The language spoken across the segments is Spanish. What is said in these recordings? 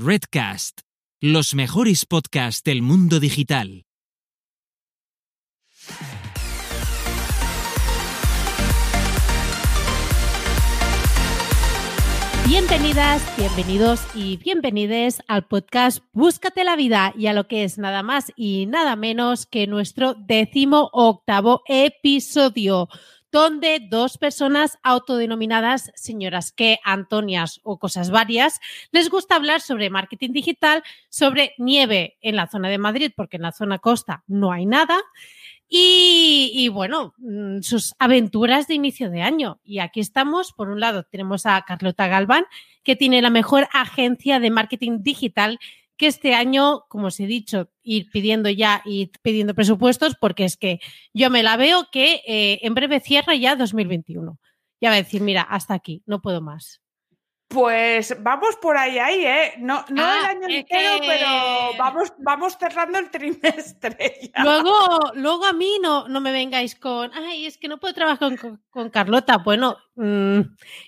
Redcast, los mejores podcasts del mundo digital. Bienvenidas, bienvenidos y bienvenides al podcast Búscate la vida y a lo que es nada más y nada menos que nuestro décimo octavo episodio donde dos personas autodenominadas señoras que Antonias o cosas varias les gusta hablar sobre marketing digital, sobre nieve en la zona de Madrid, porque en la zona costa no hay nada, y, bueno, mm, sus aventuras de inicio de año. Y aquí estamos, por un lado tenemos a Carlota Galván, que tiene la mejor agencia de marketing digital que este año, como os he dicho, ir pidiendo ya y pidiendo presupuestos, porque es que yo me la veo que eh, en breve cierra ya 2021. Ya va a decir, mira, hasta aquí, no puedo más. Pues vamos por ahí, ahí, ¿eh? No, no el ah, año entero, pero vamos, vamos cerrando el trimestre. Luego, luego a mí no, no me vengáis con, ay, es que no puedo trabajar con, Carlota. Bueno, mm,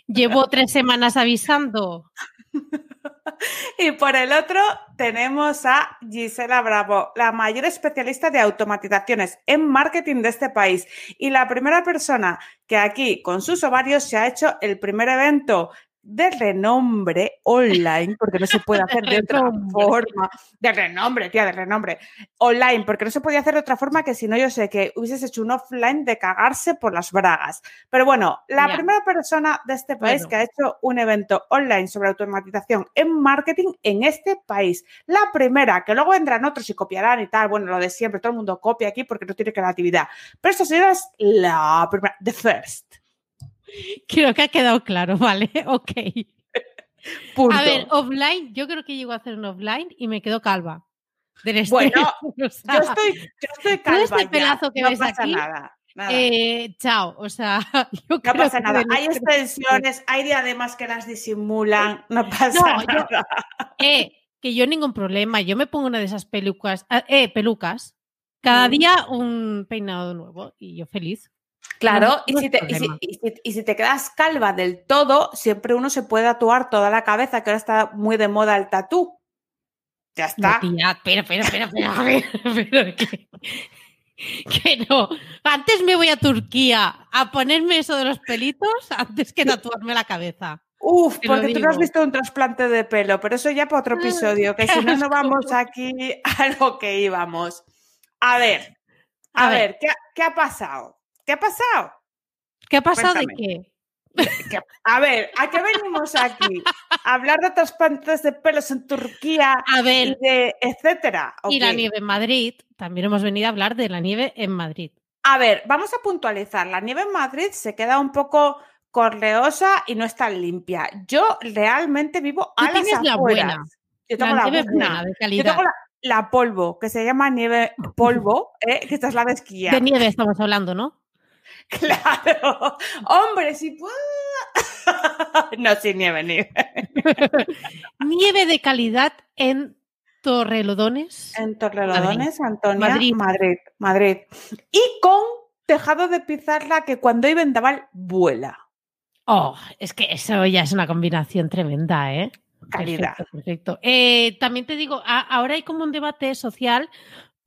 llevo tres semanas avisando. y por el otro tenemos a Gisela Bravo, la mayor especialista de automatizaciones en marketing de este país y la primera persona que aquí con sus ovarios se ha hecho el primer evento de renombre online, porque no se puede hacer de otra forma, de renombre, tía, de renombre, online, porque no se podía hacer de otra forma que si no, yo sé que hubieses hecho un offline de cagarse por las bragas. Pero bueno, la primera persona de este país que ha hecho un evento online sobre automatización en marketing en este país. La primera, que luego vendrán otros y copiarán y tal, bueno, lo de siempre, todo el mundo copia aquí porque no tiene creatividad. Pero esta señora es la primera, the first. Creo que ha quedado claro, ¿vale? Ok. A ver, offline, yo creo que llego a hacer un offline y me quedo calva. bueno, yo, estoy, yo estoy calva. este pelazo que no pasa nada. Eh, chao, o sea, no pasa nada. Hay extensiones, hay diademas que las disimulan, no pasa nada. eh, que yo ningún problema, yo me pongo una de esas pelucas, eh, pelucas, cada mm. día un peinado nuevo y yo feliz. Claro, y, si te, y, si, te, quedas calva del todo, siempre uno se puede tatuar toda la cabeza, que ahora está muy de moda el tatú. Ya está. pero, pero, pero, pero, que, no. Antes me voy a Turquía a ponerme eso de los pelitos antes que tatuarme la cabeza. Uf, porque tú no has visto un trasplante de pelo, pero eso ya para otro episodio, que si no, no vamos aquí a lo que íbamos. A ver, a, ver, ¿qué, ¿qué ha pasado? ¿Qué ha pasado? ¿Qué ha pasado de qué? A ver, ¿a qué venimos aquí? ¿A hablar de trasplantes de pelos en Turquía? A ver. de etcétera. Y la nieve en Madrid. También hemos venido a hablar de la nieve en Madrid. A ver, vamos a puntualizar. La nieve en Madrid se queda un poco correosa y no está limpia. Yo realmente vivo a las la buena. Yo tengo la, buena. de calidad. Yo tengo la, polvo, que se llama nieve polvo, ¿eh? que esta es la de esquiar. De nieve estamos hablando, ¿no? Claro, hombre, si puedo. no, sin nieve, nieve. nieve de calidad en Torrelodones. En Torrelodones, Antonia, Madrid. Madrid, Madrid. Y con tejado de pizarra que cuando hay vendaval vuela. Oh, es que eso ya es una combinación tremenda, ¿eh? Calidad. Perfecto. Eh, también te digo, ahora hay como un debate social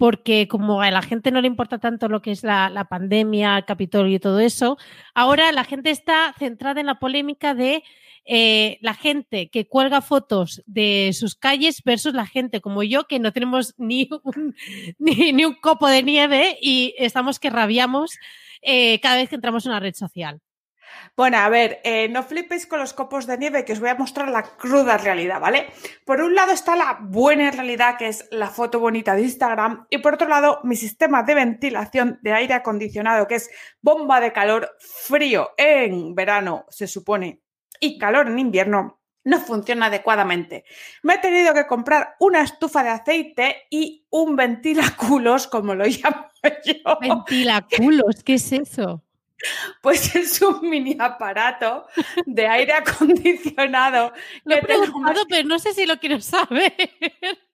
porque como a la gente no le importa tanto lo que es la, pandemia, el Capitolio y todo eso, ahora la gente está centrada en la polémica de eh, la gente que cuelga fotos de sus calles versus la gente como yo que no tenemos ni un, ni, un copo de nieve y estamos que rabiamos eh, cada vez que entramos en una red social. Bueno, a ver, eh, no flipéis con los copos de nieve, que os voy a mostrar la cruda realidad, ¿vale? Por un lado está la buena realidad, que es la foto bonita de Instagram, y por otro lado, mi sistema de ventilación de aire acondicionado, que es bomba de calor frío en verano, se supone, y calor en invierno, no funciona adecuadamente. Me he tenido que comprar una estufa de aceite y un ventilaculos, como lo llamo yo. Ventilaculos, ¿qué es eso? Pues es un mini aparato de aire acondicionado. Lo he preguntado, pero no sé si lo quiero saber.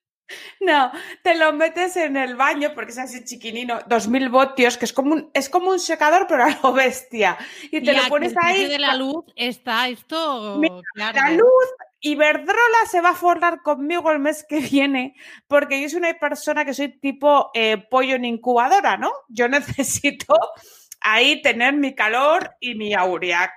No, te lo metes en el baño porque es así chiquinino, 2000 voltios, que es como un, es como un secador, pero a lo bestia. Y te lo pones ahí. de la luz está esto. La luz Iberdrola se va a forrar conmigo el mes que viene porque yo soy una persona que soy tipo eh, pollo en incubadora, ¿no? Yo necesito ahí tener mi calor y mi aurea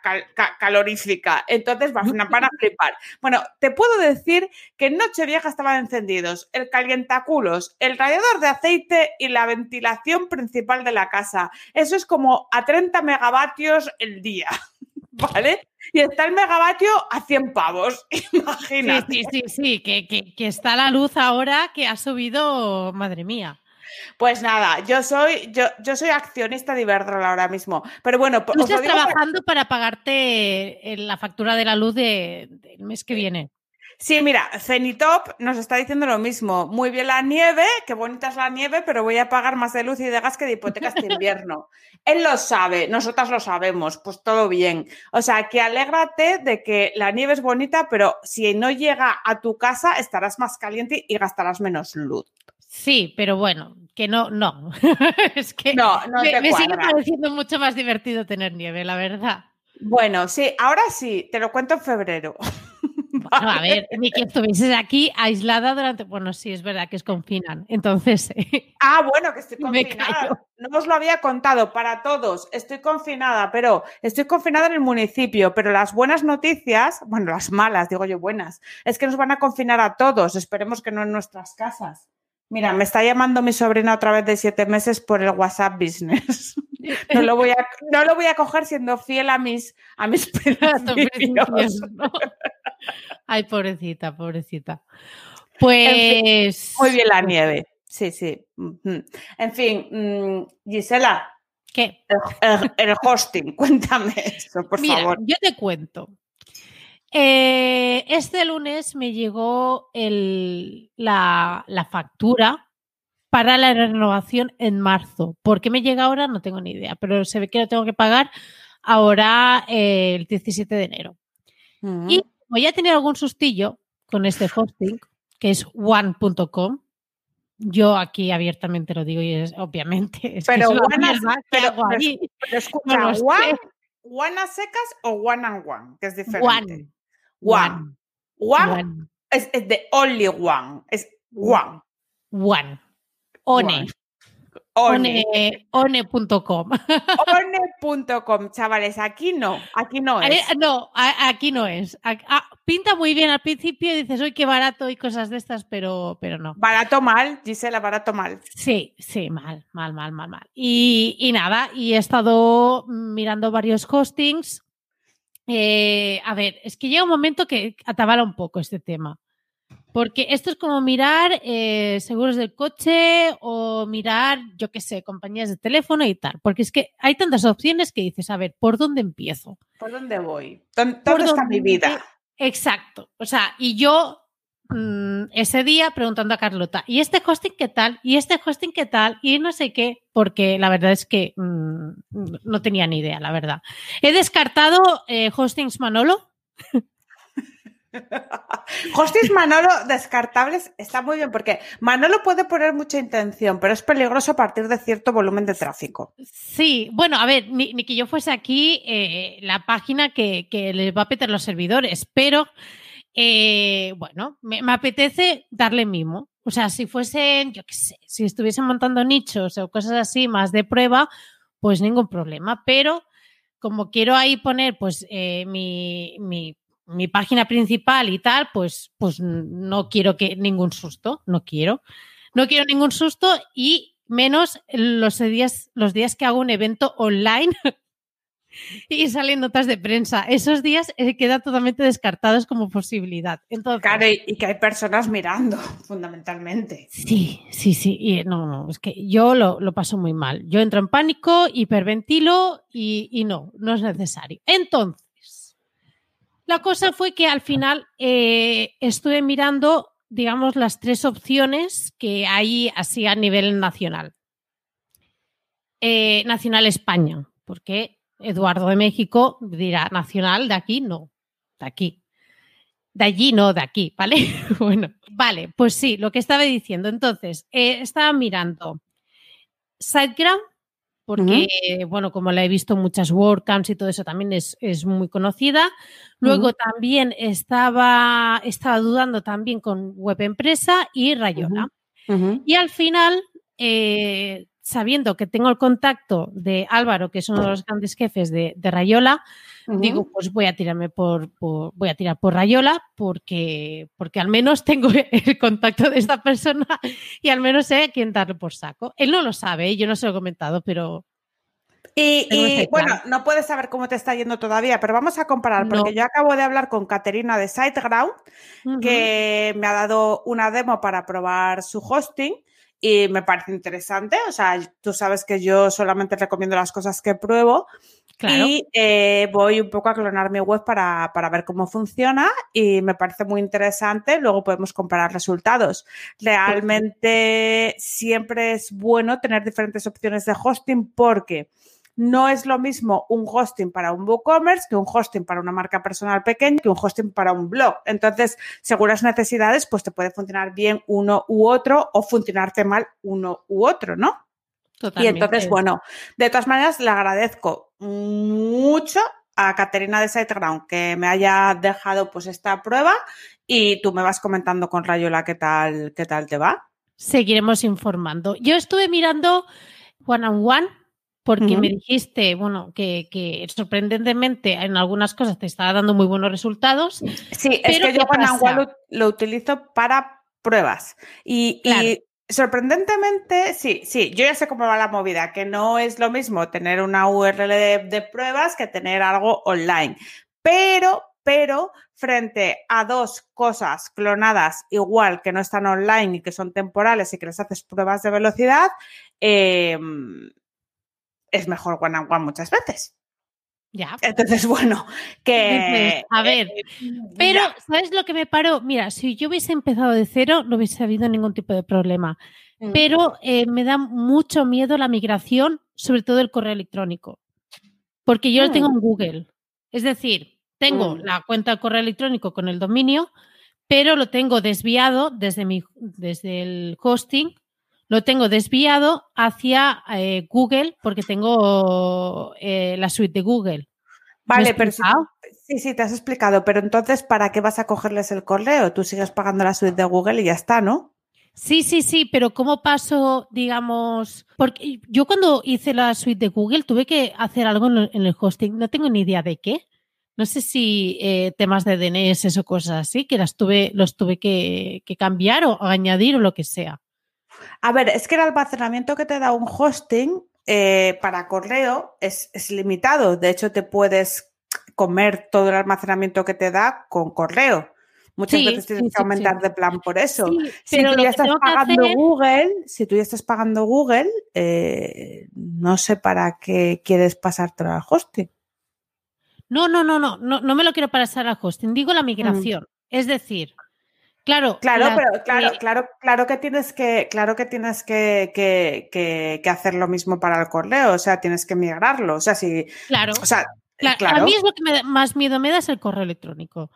calorífica. Entonces van a flipar. Bueno, te puedo decir que en Nochevieja estaban encendidos el calientaculos, el radiador de aceite y la ventilación principal de la casa. Eso es como a 30 megavatios el día. ¿Vale? Y está el megavatio a 100 pavos, imagínate. Sí, sí, sí, que, que está la luz ahora que ha subido, madre mía. Pues nada, yo soy, yo, yo soy accionista de Iberdrola ahora mismo. Pero bueno, Tú estás trabajando para... pagarte eh, la factura de la luz del mes que viene. Sí, mira, Cenitop nos está diciendo lo mismo. Muy bien la nieve, qué bonita es la nieve, pero voy a pagar más de luz y de gas que de hipoteca este invierno. Él lo sabe, nosotras lo sabemos, pues todo bien. O sea, que alégrate de que la nieve es bonita, pero si no llega a tu casa estarás más caliente y gastarás menos luz. Sí, pero bueno, que no, no. es que no, no me, me sigue pareciendo mucho más divertido tener nieve, la verdad. Bueno, sí, ahora sí, te lo cuento en febrero. a ver, ni que estuvieses aquí aislada durante. Bueno, sí, es verdad que es confinan. Entonces. ah, bueno, que estoy confinada. No os lo había contado para todos. Estoy confinada, pero estoy confinada en el municipio. Pero las buenas noticias, bueno, las malas, digo yo buenas, es que nos van a confinar a todos. Esperemos que no en nuestras casas. Mira, me está llamando mi sobrina otra vez de siete meses por el WhatsApp Business. No lo voy a, no lo voy a coger siendo fiel a mis, a mis principios. Ay, pobrecita, pobrecita. Pues. muy bien la nieve. Sí, sí. En fin, mm, Gisela. ¿Qué? El, hosting, cuéntame eso, por favor. Yo te cuento. Eh, este lunes me llegó la, factura para la renovación en marzo. ¿Por qué me llega ahora? No tengo ni idea, pero se ve que lo tengo que pagar ahora eh, el 17 de enero. Mm. Y voy a tener algún sustillo con este hosting, que es one.com. Yo aquí abiertamente lo digo y es obviamente. pero, one, pero, one, a secas o one and one, que es diferente. One. One. Es, de only one. Es one. One. One. One. One.com. One.com, chavales. Aquí no. Aquí no es. no, aquí no es. Pinta muy bien al principio y dices, uy, qué barato y cosas de estas, pero, pero no. Barato mal, Gisela, barato mal. Sí, sí, mal, mal, mal, mal, mal. Y, y nada, y he estado mirando varios hostings eh, a ver, es que llega un momento que atabala un poco este tema. Porque esto es como mirar eh, seguros del coche o mirar, yo qué sé, compañías de teléfono y tal. Porque es que hay tantas opciones que dices, a ver, ¿por dónde empiezo? ¿Por dónde voy? ¿Dónde, está mi vida? Exacto. O sea, y yo Mm, ese día preguntando a Carlota, ¿y este hosting qué tal? ¿Y este hosting qué tal? Y no sé qué, porque la verdad es que mm, no tenía ni idea, la verdad. He descartado eh, hostings Manolo. Hostings Manolo descartables está muy bien porque Manolo puede poner mucha intención, pero es peligroso a partir de cierto volumen de tráfico. Sí, bueno, a ver, ni, que yo fuese aquí eh, la página que, que les va a petar los servidores, pero eh, bueno, me, apetece darle mimo. O sea, si fuesen, yo qué sé, si estuviesen montando nichos o cosas así más de prueba, pues ningún problema. Pero como quiero ahí poner pues eh, mi, mi, mi, página principal y tal, pues, pues no quiero que ningún susto, no quiero. No quiero ningún susto y menos los días, los días que hago un evento online y salen notas de prensa. Esos días eh, quedan totalmente descartados como posibilidad. Entonces, claro, y que hay personas mirando, fundamentalmente. Sí, sí, sí. Y no, no, es que yo lo, paso muy mal. Yo entro en pánico, hiperventilo y, no, no es necesario. Entonces, la cosa fue que al final eh, estuve mirando, digamos, las tres opciones que hay así a nivel nacional. Eh, nacional España, porque Eduardo de México dirá nacional, de aquí no, de aquí. De allí no, de aquí, ¿vale? bueno, vale, pues sí, lo que estaba diciendo. Entonces, eh, estaba mirando SiteGround, porque, bueno, como la he visto muchas WordCamps y todo eso, también es, muy conocida. Luego también estaba, estaba dudando también con Web Empresa y Rayola. Y al final, eh, sabiendo que tengo el contacto de Álvaro, que es uno de los grandes jefes de, Rayola, digo, pues voy a tirarme por, voy a tirar por Rayola porque, porque al menos tengo el contacto de esta persona y al menos sé a quién darle por saco. Él no lo sabe, yo no se lo he comentado, pero y, bueno, no puedes saber cómo te está yendo todavía, pero vamos a comparar, porque yo acabo de hablar con Caterina de SiteGround, que me ha dado una demo para probar su hosting y me parece interesante. O sea, tú sabes que yo solamente recomiendo las cosas que pruebo. Y eh, voy un poco a clonar mi web para, para, ver cómo funciona y me parece muy interesante. Luego podemos comparar resultados. Realmente siempre es bueno tener diferentes opciones de hosting porque no es lo mismo un hosting para un WooCommerce que un hosting para una marca personal pequeña que un hosting para un blog. Entonces, según las necesidades, pues te puede funcionar bien uno u otro o funcionarte mal uno u otro, ¿no? Totalmente. Y entonces, bueno, de todas maneras, le agradezco mucho a Caterina de SiteGround que me haya dejado pues esta prueba y tú me vas comentando con Rayola qué tal, qué tal te va. Seguiremos informando. Yo estuve mirando one on one porque me dijiste, bueno, que, sorprendentemente en algunas cosas te estaba dando muy buenos resultados. Sí, es que yo con lo, lo, utilizo para pruebas. Y, sorprendentemente, sí, sí, yo ya sé cómo va la movida, que no es lo mismo tener una URL de, pruebas que tener algo online. Pero, pero, frente a dos cosas clonadas igual que no están online y que son temporales y que les haces pruebas de velocidad, eh, es mejor one on one muchas veces. Ya. Entonces, bueno, que. a ver, eh, pero, ¿sabes lo que me paro? Mira, si yo hubiese empezado de cero, no hubiese habido ningún tipo de problema. Mm. Pero eh, me da mucho miedo la migración, sobre todo el correo electrónico. Porque yo lo tengo mm. en Google. Es decir, tengo mm. la cuenta de correo electrónico con el dominio, pero lo tengo desviado desde, mi, desde el hosting lo tengo desviado hacia eh, Google porque tengo eh, la suite de Google. Vale, pero sí, sí, te has explicado, pero entonces, ¿para qué vas a cogerles el correo? Tú sigues pagando la suite de Google y ya está, ¿no? Sí, sí, sí, pero ¿cómo paso, digamos? Porque yo cuando hice la suite de Google tuve que hacer algo en el hosting, no tengo ni idea de qué. No sé si eh, temas de DNS o cosas así, que las tuve, los tuve que cambiar o añadir o lo que sea. A ver, es que el almacenamiento que te da un hosting eh, para correo es, limitado. De hecho, te puedes comer todo el almacenamiento que te da con correo. Muchas veces tienes que aumentar de plan por eso. si tú ya estás pagando Google, si tú ya estás pagando Google, eh, no sé para qué quieres pasarte al hosting. No, no, no, no, no, no me lo quiero pasar al hosting. Digo la mm. migración. Es decir, Claro, claro, pero claro, claro, claro que tienes que, claro que tienes que, que, que, hacer lo mismo para el correo, o sea, tienes que migrarlo, o sea, si, claro, o sea, claro. a mí es lo que más miedo me da es el correo electrónico,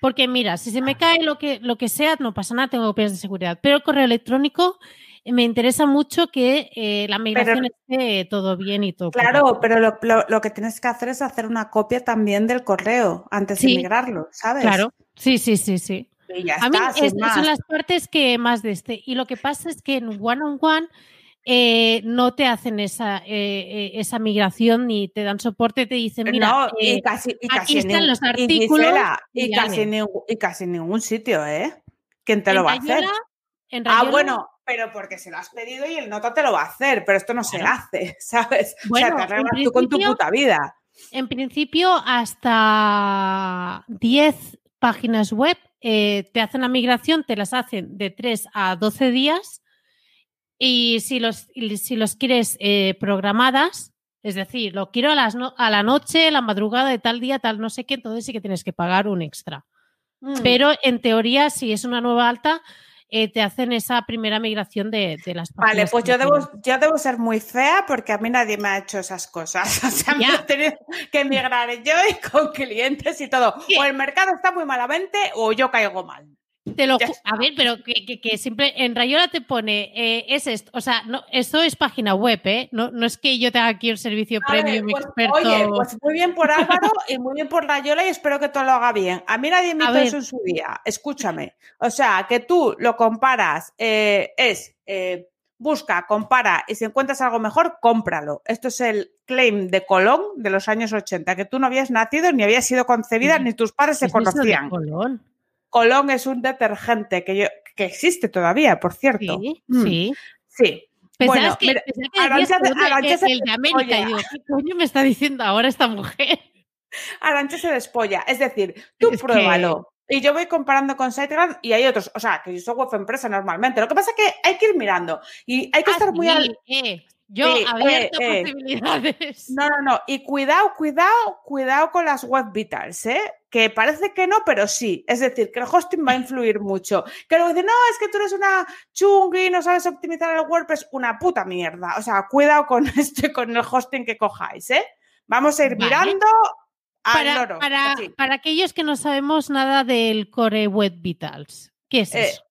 porque mira, si se me cae lo que, lo que sea, no pasa nada, tengo copias de seguridad, pero el correo electrónico eh, me interesa mucho que eh, la migración esté todo bien y todo. Claro, pero lo, lo, que tienes que hacer es hacer una copia también del correo antes de migrarlo, ¿sabes? Claro, sí, sí, sí, sí a mí estas son las partes que más de este. Y lo que pasa es que en one on one eh, no te hacen esa, eh, eh, esa migración ni te dan soporte, te dicen, mira, y casi, aquí están los artículos. Y, casi y, casi en ningún sitio, ¿eh? ¿Quién te lo va a hacer? ah, bueno, pero porque se lo has pedido y el nota te lo va a hacer, pero esto no se hace, ¿sabes? o sea, te arreglas tú con tu puta vida. En principio, hasta 10 páginas web eh, te hacen la migración, te las hacen de 3 a 12 días y si los, si los quieres eh, programadas, es decir, lo quiero a, las a la noche, la madrugada de tal día, tal no sé qué, entonces sí que tienes que pagar un extra. Mm. Pero en teoría, si es una nueva alta, eh, te hacen esa primera migración de, las páginas. Vale, pues yo debo, yo debo ser muy fea porque a mí nadie me ha hecho esas cosas. O sea, me he tenido que migrar yo y con clientes y todo. O el mercado está muy malamente o yo caigo mal. Te lo a ver, pero que, siempre en Rayola te pone, eh, es esto, o sea, no, esto es página web, ¿eh? No, no es que yo tenga aquí un servicio premium pues, experto. Oye, pues muy bien por Álvaro y muy bien por Rayola y espero que todo lo haga bien. A mí nadie me hizo eso en su día, escúchame. O sea, que tú lo comparas, eh, es eh, busca, compara y si encuentras algo mejor, cómpralo. Esto es el claim de Colón de los años 80, que tú no habías nacido ni habías sido concebida, ni tus padres se conocían. Colón? Colón es un detergente que, yo, que existe todavía, por cierto. Sí, mm. sí. Sí. bueno, que, mira, Arancha, Arancha el, el, de América. Y digo, ¿qué coño me está diciendo ahora esta mujer? Arancha se despolla. Es decir, tú es pruébalo. Que... Y yo voy comparando con SiteGround y hay otros, o sea, que yo soy web empresa normalmente. Lo que pasa es que hay que ir mirando y hay que ah, estar sí, muy al... Eh. Yo eh, abierto eh, posibilidades. No, no, no. Y cuidado, cuidado, cuidado con las web vitals, ¿eh? Que parece que no, pero sí. Es decir, que el hosting va a influir mucho. Que luego dicen, no, es que tú eres una chungui, no sabes optimizar el WordPress. Una puta mierda. O sea, cuidado con este, con el hosting que cojáis, ¿eh? Vamos a ir vale. mirando para, loro, para, para, aquellos que no sabemos nada del Core Web Vitals, ¿qué es eh, eso?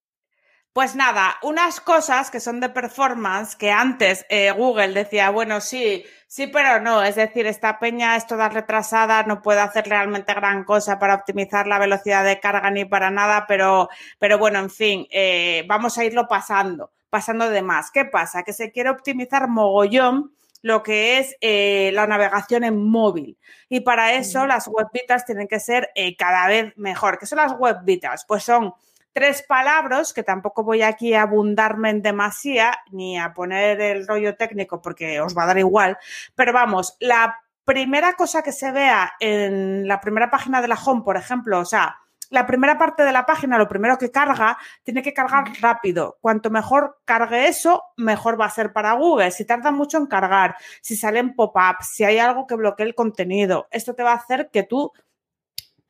Pues nada, unas cosas que son de performance que antes eh, Google decía, bueno, sí, sí, pero no. Es decir, esta peña es toda retrasada, no puede hacer realmente gran cosa para optimizar la velocidad de carga ni para nada, pero, pero bueno, en fin, eh, vamos a irlo pasando, pasando de más. ¿Qué pasa? Que se quiere optimizar mogollón lo que es eh, la navegación en móvil. Y para eso las web vitals tienen que ser cada vez mejor. ¿Qué son las web vitals? Pues son tres palabras que tampoco voy aquí a abundarme en demasía ni a poner el rollo técnico porque os va a dar igual, pero vamos, la primera cosa que se vea en la primera página de la home, por ejemplo, o sea, la primera parte de la página, lo primero que carga, tiene que cargar rápido. Cuanto mejor cargue eso, mejor va a ser para Google. Si tarda mucho en cargar, si salen pop-ups, si hay algo que bloquee el contenido, esto te va a hacer que tú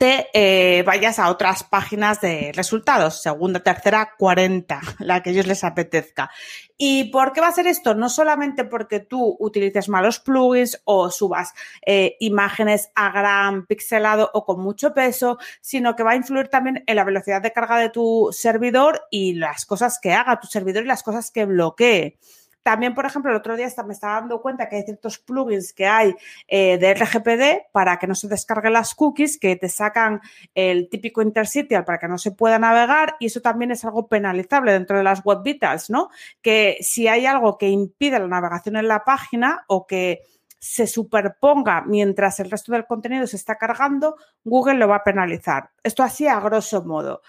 te eh, vayas a otras páginas de resultados, segunda, tercera, cuarenta, la que ellos les apetezca. ¿Y por qué va a ser esto? No solamente porque tú utilices malos plugins o subas eh, imágenes a gran pixelado o con mucho peso, sino que va a influir también en la velocidad de carga de tu servidor y las cosas que haga tu servidor y las cosas que bloquee. También, por ejemplo, el otro día me estaba dando cuenta que hay ciertos plugins que hay eh, de RGPD para que no se descarguen las cookies, que te sacan el típico interstitial para que no se pueda navegar y eso también es algo penalizable dentro de las web vitals, ¿no? Que si hay algo que impide la navegación en la página o que se superponga mientras el resto del contenido se está cargando, Google lo va a penalizar. Esto así a grosso modo.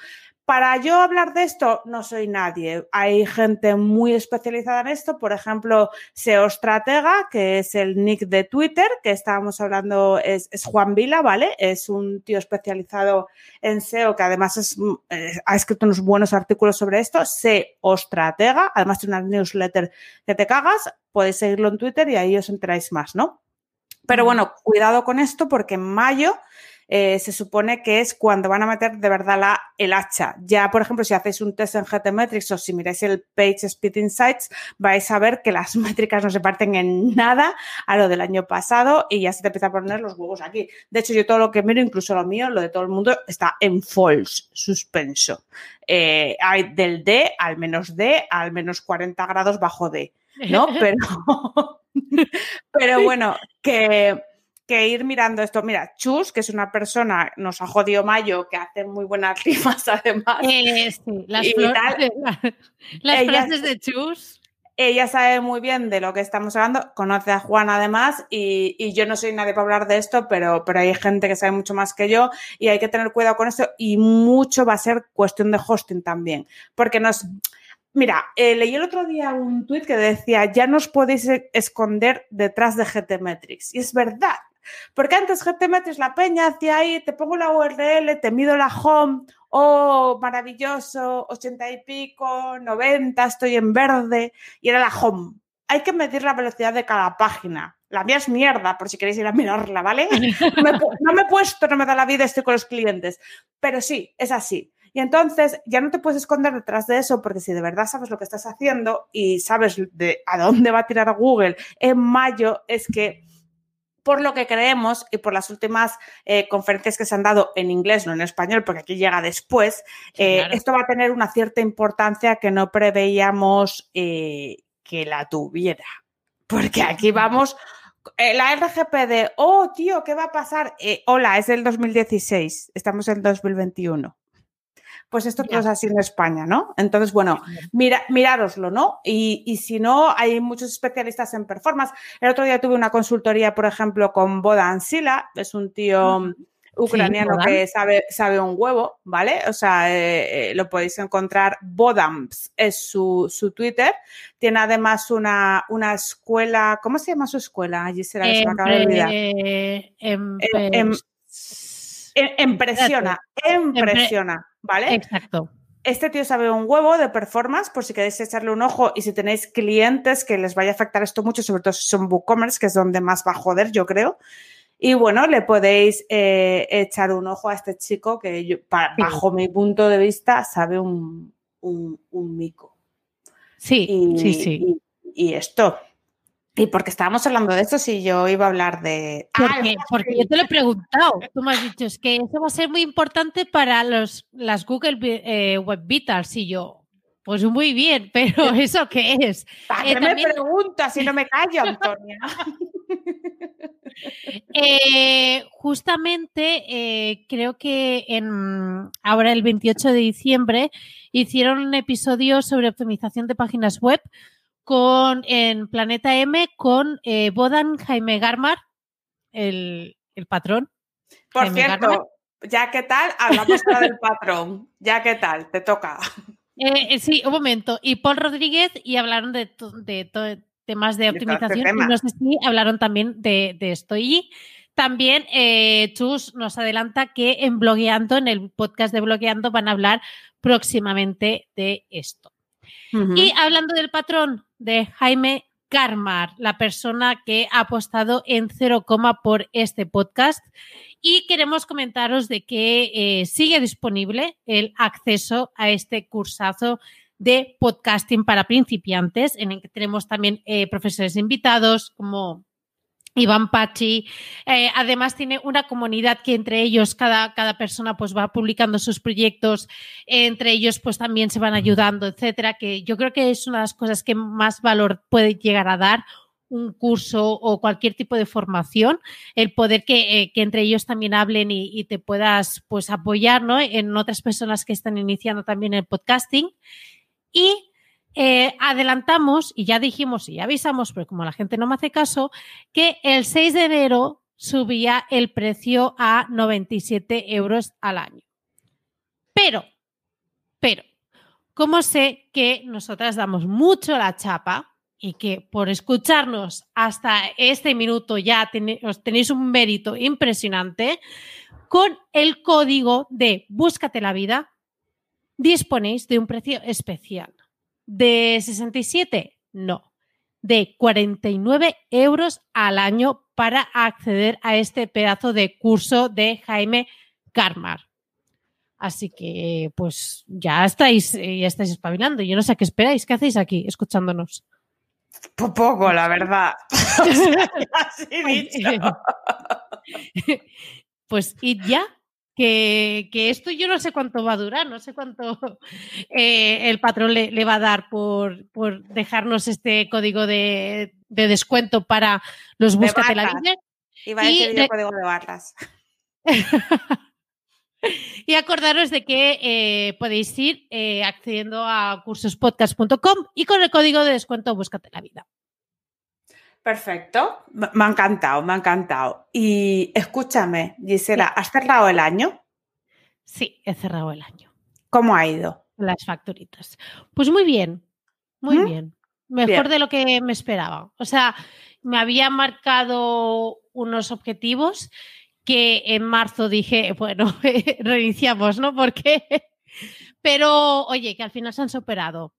Para yo hablar de esto, no soy nadie. Hay gente muy especializada en esto, por ejemplo, SEO que es el nick de Twitter, que estábamos hablando, es, es Juan Vila, ¿vale? Es un tío especializado en SEO que además es, eh, ha escrito unos buenos artículos sobre esto, SEO Stratega, además tiene una newsletter que te cagas, podéis seguirlo en Twitter y ahí os enteráis más, ¿no? Pero bueno, cuidado con esto porque en mayo eh, se supone que es cuando van a meter de verdad la, el hacha. Ya, por ejemplo, si hacéis un test en GTmetrix o si miráis el Page Speed Insights, vais a ver que las métricas no se parten en nada a lo del año pasado y ya se te empieza a poner los huevos aquí. De hecho, yo todo lo que miro, incluso lo mío, lo de todo el mundo, está en false, suspenso. Eh, hay del D al menos D al menos 40 grados bajo D, ¿no? Pero, pero bueno, que que ir mirando esto. Mira, Chus, que es una persona, nos ha jodido Mayo, que hace muy buenas rimas además. Eh, sí, las, flores, las ella, frases de Chus. Ella sabe muy bien de lo que estamos hablando, conoce a Juan además y, y, yo no soy nadie para hablar de esto, pero, pero hay gente que sabe mucho más que yo y hay que tener cuidado con esto y mucho va a ser cuestión de hosting también, porque nos... Mira, eh, leí el otro día un tuit que decía, ya nos podéis esconder detrás de GTmetrix. Y es verdad, porque antes te metes la peña hacia ahí, te pongo la URL, te mido la home, oh, maravilloso, 80 y pico, 90, estoy en verde, y era la home. Hay que medir la velocidad de cada página. La mía es mierda, por si queréis ir a mirarla, ¿vale? No me, no me he puesto, no me da la vida, estoy con los clientes. Pero sí, es así. Y entonces ya no te puedes esconder detrás de eso porque si de verdad sabes lo que estás haciendo y sabes de a dónde va a tirar Google en mayo, es que por lo que creemos y por las últimas eh, conferencias que se han dado en inglés, no en español, porque aquí llega después, eh, claro. esto va a tener una cierta importancia que no preveíamos eh, que la tuviera. Porque aquí vamos, eh, la RGPD, oh tío, ¿qué va a pasar? Eh, hola, es del 2016, estamos en 2021. Pues esto es así en España, ¿no? Entonces, bueno, mira, mirároslo, ¿no? Y, y si no, hay muchos especialistas en performance. El otro día tuve una consultoría, por ejemplo, con Bodan Sila, es un tío ucraniano Bodan. que sabe, sabe un huevo, ¿vale? O sea, eh, eh, lo podéis encontrar, Bodams es su, su Twitter. Tiene además una, una escuela, ¿cómo se llama su escuela? Allí será, se me acaba de olvidar. Empre- em- Em- Impresiona, impresiona, ¿vale? Exacto. Este tío sabe un huevo de performance, por si queréis echarle un ojo y si tenéis clientes que les vaya a afectar esto mucho, sobre todo si son WooCommerce, que es donde más va a joder, yo creo. Y bueno, le podéis eh, echar un ojo a este chico que yo, pa- Sí. bajo mi punto de vista sabe un, un, un mico. Sí, Y, sí, sí. Y, y esto. Y porque estábamos hablando de esto, si yo iba a hablar de... Ah, Porque, yo te lo he preguntado. Tú me has dicho, es que eso va a ser muy importante para los, las Google eh, Web Vitals. Y yo, pues muy bien, pero ¿eso qué es? ¿Para eh, qué me preguntas si no me callo, Antonia? Eh, justamente creo que en, ahora el 28 de diciembre hicieron un episodio sobre optimización de páginas web con en Planeta M con eh, Bodan Jaime Garmar, el, el patrón. Por Jaime cierto, ya que tal, hablamos ahora del patrón. Ya que tal, te toca. Eh, eh, sí, un momento. Y Paul Rodríguez y hablaron de, de temas de este optimización. tema. y no sé si hablaron también de, de esto. Y también eh, Chus nos adelanta que en Blogueando, en el podcast de Blogueando, van a hablar próximamente de esto. Y hablando del patrón de Jaime Carmar, la persona que ha apostado en cero coma por este podcast. Y queremos comentaros de que eh, sigue disponible el acceso a este cursazo de podcasting para principiantes, en el que tenemos también eh, profesores invitados como Iván Pachi. Eh, además, tiene una comunidad que entre ellos cada, cada persona pues va publicando sus proyectos, entre ellos pues también se van ayudando, etcétera, que yo creo que es una de las cosas que más valor puede llegar a dar un curso o cualquier tipo de formación, el poder que, eh, que entre ellos también hablen y, y te puedas pues apoyar ¿no? en otras personas que están iniciando también el podcasting. Y eh, adelantamos, y ya dijimos y ya avisamos, pero como la gente no me hace caso, que el 6 de enero subía el precio a 97 euros al año. Pero, pero, como sé que nosotras damos mucho la chapa y que por escucharnos hasta este minuto ya os tenéis un mérito impresionante, con el código de Búscate la vida disponéis de un precio especial. ¿De 67? No. De 49 euros al año para acceder a este pedazo de curso de Jaime Carmar. Así que, pues, ya estáis, eh, ya estáis espabilando. Yo no sé qué esperáis. ¿Qué hacéis aquí escuchándonos? Po- Poco, la verdad. Así dicho. pues id ya. Que, que esto yo no sé cuánto va a durar, no sé cuánto eh, el patrón le, le va a dar por, por dejarnos este código de, de descuento para los De Búscate la vida. Iba a Y decir yo de- código de barras. Y acordaros de que eh, podéis ir eh, accediendo a cursospodcast.com y con el código de descuento Búscate la vida. Perfecto. Me me ha encantado, me ha encantado. Y escúchame, Gisela, ¿has cerrado el año? Sí, he cerrado el año. ¿Cómo ha ido? Las facturitas. Pues muy bien, muy ¿Mm? bien. Mejor Bien. de lo que me esperaba. O sea, me había marcado unos objetivos que en marzo dije, bueno, reiniciamos, ¿no? Porque, pero oye, que al final se han superado.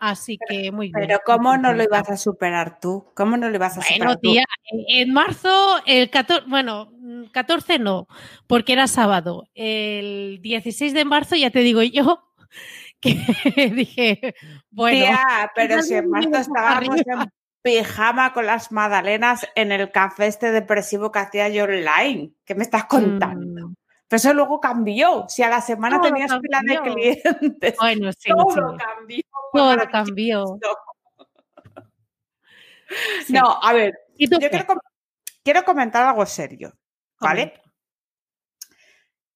Así que muy bien. Pero ¿cómo no lo ibas a superar tú? ¿Cómo no lo ibas a Bueno, superar tú? tía, en- marzo, el 14, bueno, mm, 14 no, porque era sábado. El 16 de marzo, ya te digo yo, que dije, bueno, Tía, pero si en marzo Arriba. estábamos en, pijama con las magdalenas en el café este depresivo que hacía yo online. ¿Qué me estás contando? Mm, Pero eso luego cambió. Si a la semana Todo tenías pila de clientes, Bueno, sí, todo sí. cambió. Todo cambió. Sí. No, a ver, ¿Y tú yo quiero, quiero comentar algo serio, ¿vale? Comenta.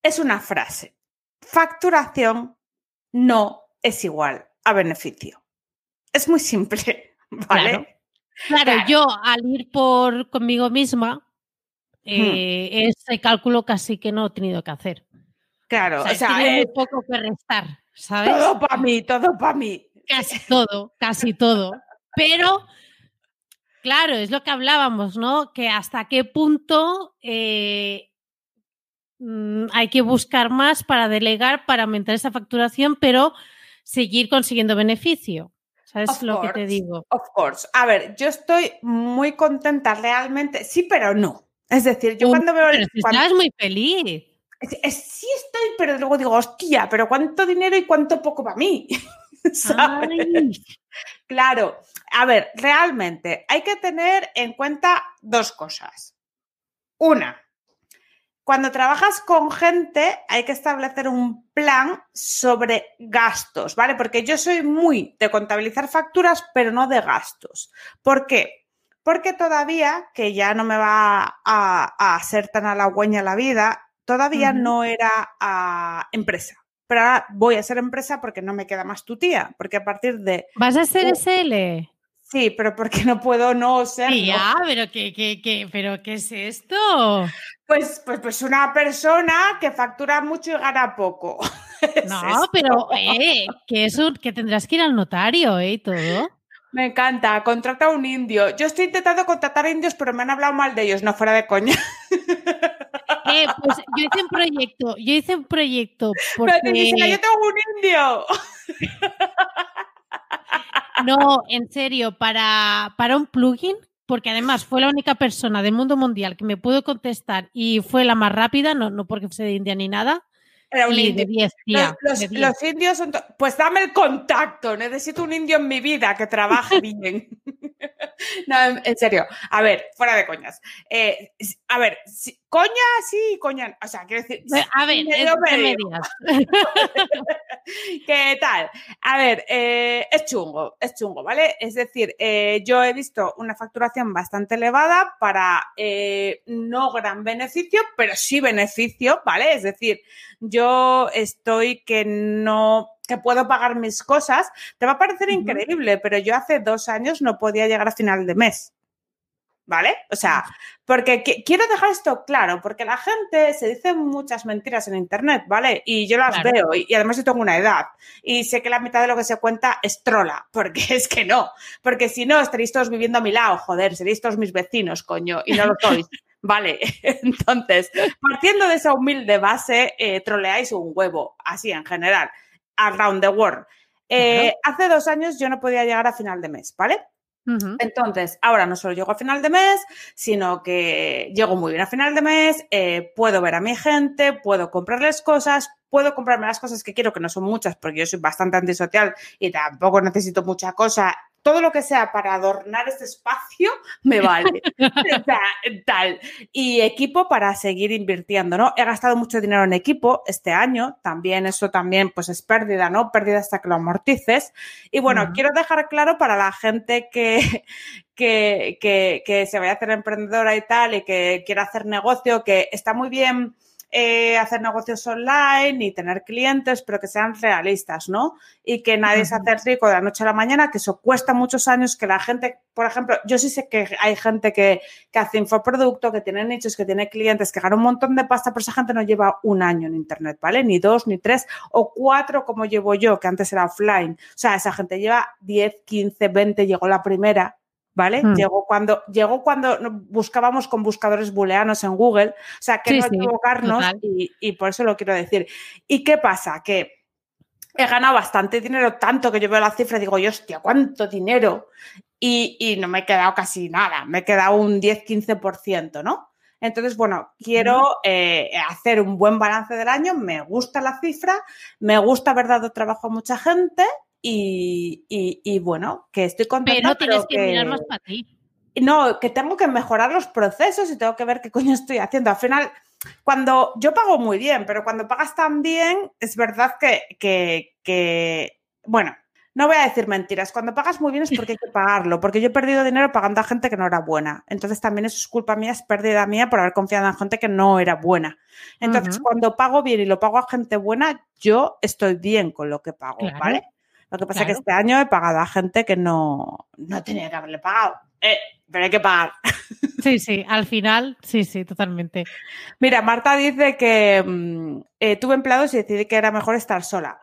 Es una frase. Facturación no es igual a beneficio. Es muy simple, ¿vale? Claro. Claro, Claro. yo al ir por conmigo misma, Hmm. eh, ese cálculo casi que no he tenido que hacer. Claro, O sea, o sea, eh, muy poco que restar, ¿sabes? todo para mí, todo para mí. Casi todo, casi todo. Pero, claro, es lo que hablábamos, ¿no? Que hasta qué punto eh, mm, hay que buscar más para delegar, para aumentar esa facturación, pero seguir consiguiendo beneficio. ¿Sabes Of lo que te digo? Of course. A ver, yo estoy muy contenta realmente, sí, pero no. Es decir, yo cuando veo el- Pero cuando- estás muy feliz. es- es- sí estoy, pero luego digo, hostia, pero cuánto dinero y cuánto poco para mí. ¿Sabes? Ay, Claro, a ver, realmente hay que tener en cuenta dos cosas. Una, cuando trabajas con gente hay que establecer un plan sobre gastos, ¿vale? Porque yo soy muy de contabilizar facturas, pero no de gastos. ¿Por qué? Porque todavía, que ya no me va a, a ser tan halagüeña la vida, todavía no era ah, empresa. Pero ahora voy a ser empresa porque no me queda más tu tía, porque a partir de... ¿Vas a ser SL? Sí, pero porque no puedo no. Sí, ya, pero ¿qué, qué, qué, pero ¿qué es esto? Pues, pues, pues una persona que factura mucho y gana poco. No, pero eh, que eso, que tendrás que ir al notario, ¿eh? Y todo. Me encanta, contrata a un indio. Yo estoy intentando contratar a indios, pero me han hablado mal de ellos, no fuera de coña. Eh, pues yo hice un proyecto, yo hice un proyecto Pero te porque yo tengo un indio. no, en serio, para, para un plugin, porque además fue la única persona del mundo mundial que me pudo contestar y fue la más rápida, no, no porque fuese de India ni nada, Era un indio. de 10, Los, tía, los- de 10. los indios son... Pues dame el contacto. Necesito un indio en mi vida que trabaje bien. no, en, serio. A ver, fuera de coñas. Eh, a ver, si- coña sí, coña. O sea, quiero decir. A ver, dinero eh, ¿qué me medio. ¿Qué tal? A ver, eh, es chungo, es chungo, ¿vale? Es decir, eh, yo he visto una facturación bastante elevada para eh, no gran beneficio, pero sí beneficio, ¿vale? Es decir, yo estoy que no que puedo pagar mis cosas. Te va a parecer increíble, pero yo hace dos años no podía llegar a final de mes. ¿Vale? O sea, porque qui- quiero dejar esto claro, porque la gente se dice muchas mentiras en Internet, ¿vale? Y yo las Claro. veo, y, y además yo tengo una edad, y sé que la mitad de lo que se cuenta es trola, porque es que no, porque si no estaréis todos viviendo a mi lado, joder, seréis todos mis vecinos, coño, y no lo sois. Vale, entonces, partiendo de esa humilde base, eh, troleáis un huevo, así en general, around the world. Eh, Hace dos años yo no podía llegar a final de mes, ¿vale? Entonces, ahora no solo llego a final de mes, sino que llego muy bien a final de mes, eh, puedo ver a mi gente, puedo comprarles cosas, puedo comprarme las cosas que quiero, que no son muchas, porque yo soy bastante antisocial y tampoco necesito mucha cosa. Todo lo que sea para adornar este espacio me vale. Tal. Y equipo para seguir invirtiendo, ¿no? He gastado mucho dinero en equipo este año, también eso también pues es pérdida, ¿no? Pérdida hasta que lo amortices. Y bueno, quiero dejar claro para la gente que, que, que, que se vaya a hacer emprendedora y tal y que quiera hacer negocio, que está muy bien eh, hacer negocios online y tener clientes, pero que sean realistas, ¿no? Y que nadie se hace rico de la noche a la mañana, que eso cuesta muchos años, que la gente, por ejemplo, yo sí sé que hay gente que, que hace infoproducto, que tiene nichos, que tiene clientes, que gana un montón de pasta, pero esa gente no lleva un año en Internet, ¿vale? Ni dos, ni tres, o cuatro como llevo yo, que antes era offline. O sea, esa gente lleva 10, 15, 20, llegó la primera, ¿vale? Hmm. Llegó cuando, llegó cuando buscábamos con buscadores booleanos en Google, o sea, que Sí, no equivocarnos y, y por eso lo quiero decir. ¿Y qué pasa? Que he ganado bastante dinero, tanto que yo veo la cifra y digo, yo, hostia, ¿cuánto dinero? Y, y no me he quedado casi nada, me he quedado un 10-15%, ¿no? Entonces, bueno, quiero eh, hacer un buen balance del año, me gusta la cifra, me gusta haber dado trabajo a mucha gente y, y, bueno, que estoy contenta. Pero tienes que, mirar más para ti. No, que tengo que mejorar los procesos y tengo que ver qué coño estoy haciendo. Al final, cuando yo pago muy bien, pero cuando pagas tan bien, es verdad que, que, que bueno, no voy a decir mentiras. Cuando pagas muy bien es porque hay que pagarlo, porque yo he perdido dinero pagando a gente que no era buena. Entonces también eso es culpa mía, es pérdida mía por haber confiado en gente que no era buena. Entonces, cuando pago bien y lo pago a gente buena, yo estoy bien con lo que pago, ¿vale? Lo que pasa es que este año he pagado a gente que no, no tenía que haberle pagado. Eh, pero hay que pagar. Sí, sí, al final, sí, sí, totalmente. Mira, Marta dice que mm, eh, tuve empleados y decidí que era mejor estar sola.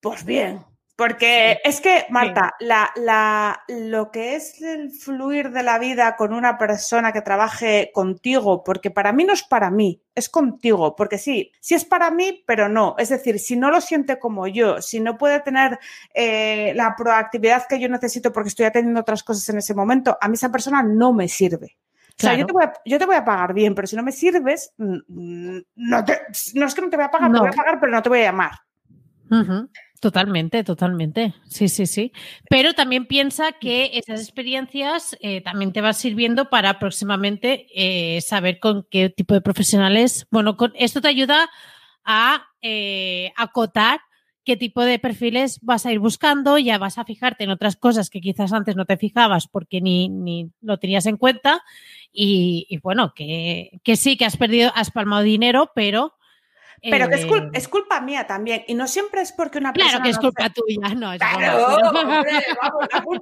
Pues bien, porque es que, Marta, la, la, lo que es el fluir de la vida con una persona que trabaje contigo, porque para mí no es para mí, es contigo, porque sí, sí es para mí, pero no. Es decir, si no lo siente como yo, si no puede tener eh, la proactividad que yo necesito porque estoy atendiendo otras cosas en ese momento, a mí esa persona no me sirve. O sea, yo te, voy a, yo te, voy a, pagar bien, pero si no me sirves, no, no es que no te voy a pagar, te voy a pagar, pero no te voy a llamar. Totalmente, totalmente. Sí, sí, sí. Pero también piensa que esas experiencias eh, también te van sirviendo para próximamente eh, saber con qué tipo de profesionales. Bueno, con, esto te ayuda a eh, acotar qué tipo de perfiles vas a ir buscando, ya vas a fijarte en otras cosas que quizás antes no te fijabas porque ni, ni lo tenías en cuenta. Y, y bueno, que, que sí, que has perdido, has palmado dinero, pero pero que eh, es, culpa mía también. Y no siempre es porque una persona. Claro que es culpa tuya, no. claro,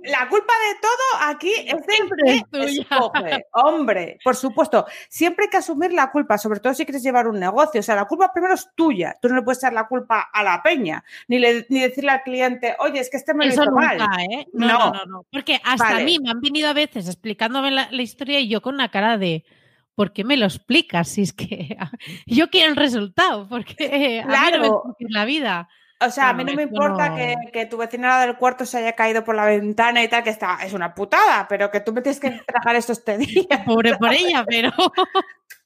la, culpa de todo aquí es de tuya. Hombre, por supuesto. Siempre hay que asumir la culpa, sobre todo si quieres llevar un negocio. O sea, la culpa primero es tuya. Tú no le puedes echar la culpa a la peña, ni, ni decirle al cliente, oye, es que este me lo hizo mal. ¿eh? No, no, no, Porque hasta a mí me han venido a veces explicándome la historia y yo con una cara de. ¿Por qué me lo explicas? Si es que yo quiero el resultado, porque claro. a la vida. O sea, a mí no me importa Que, tu vecina del cuarto se haya caído por la ventana y tal, que está, es una putada, pero que tú me tienes que trabajar esto este día. Pobre por ella, pero.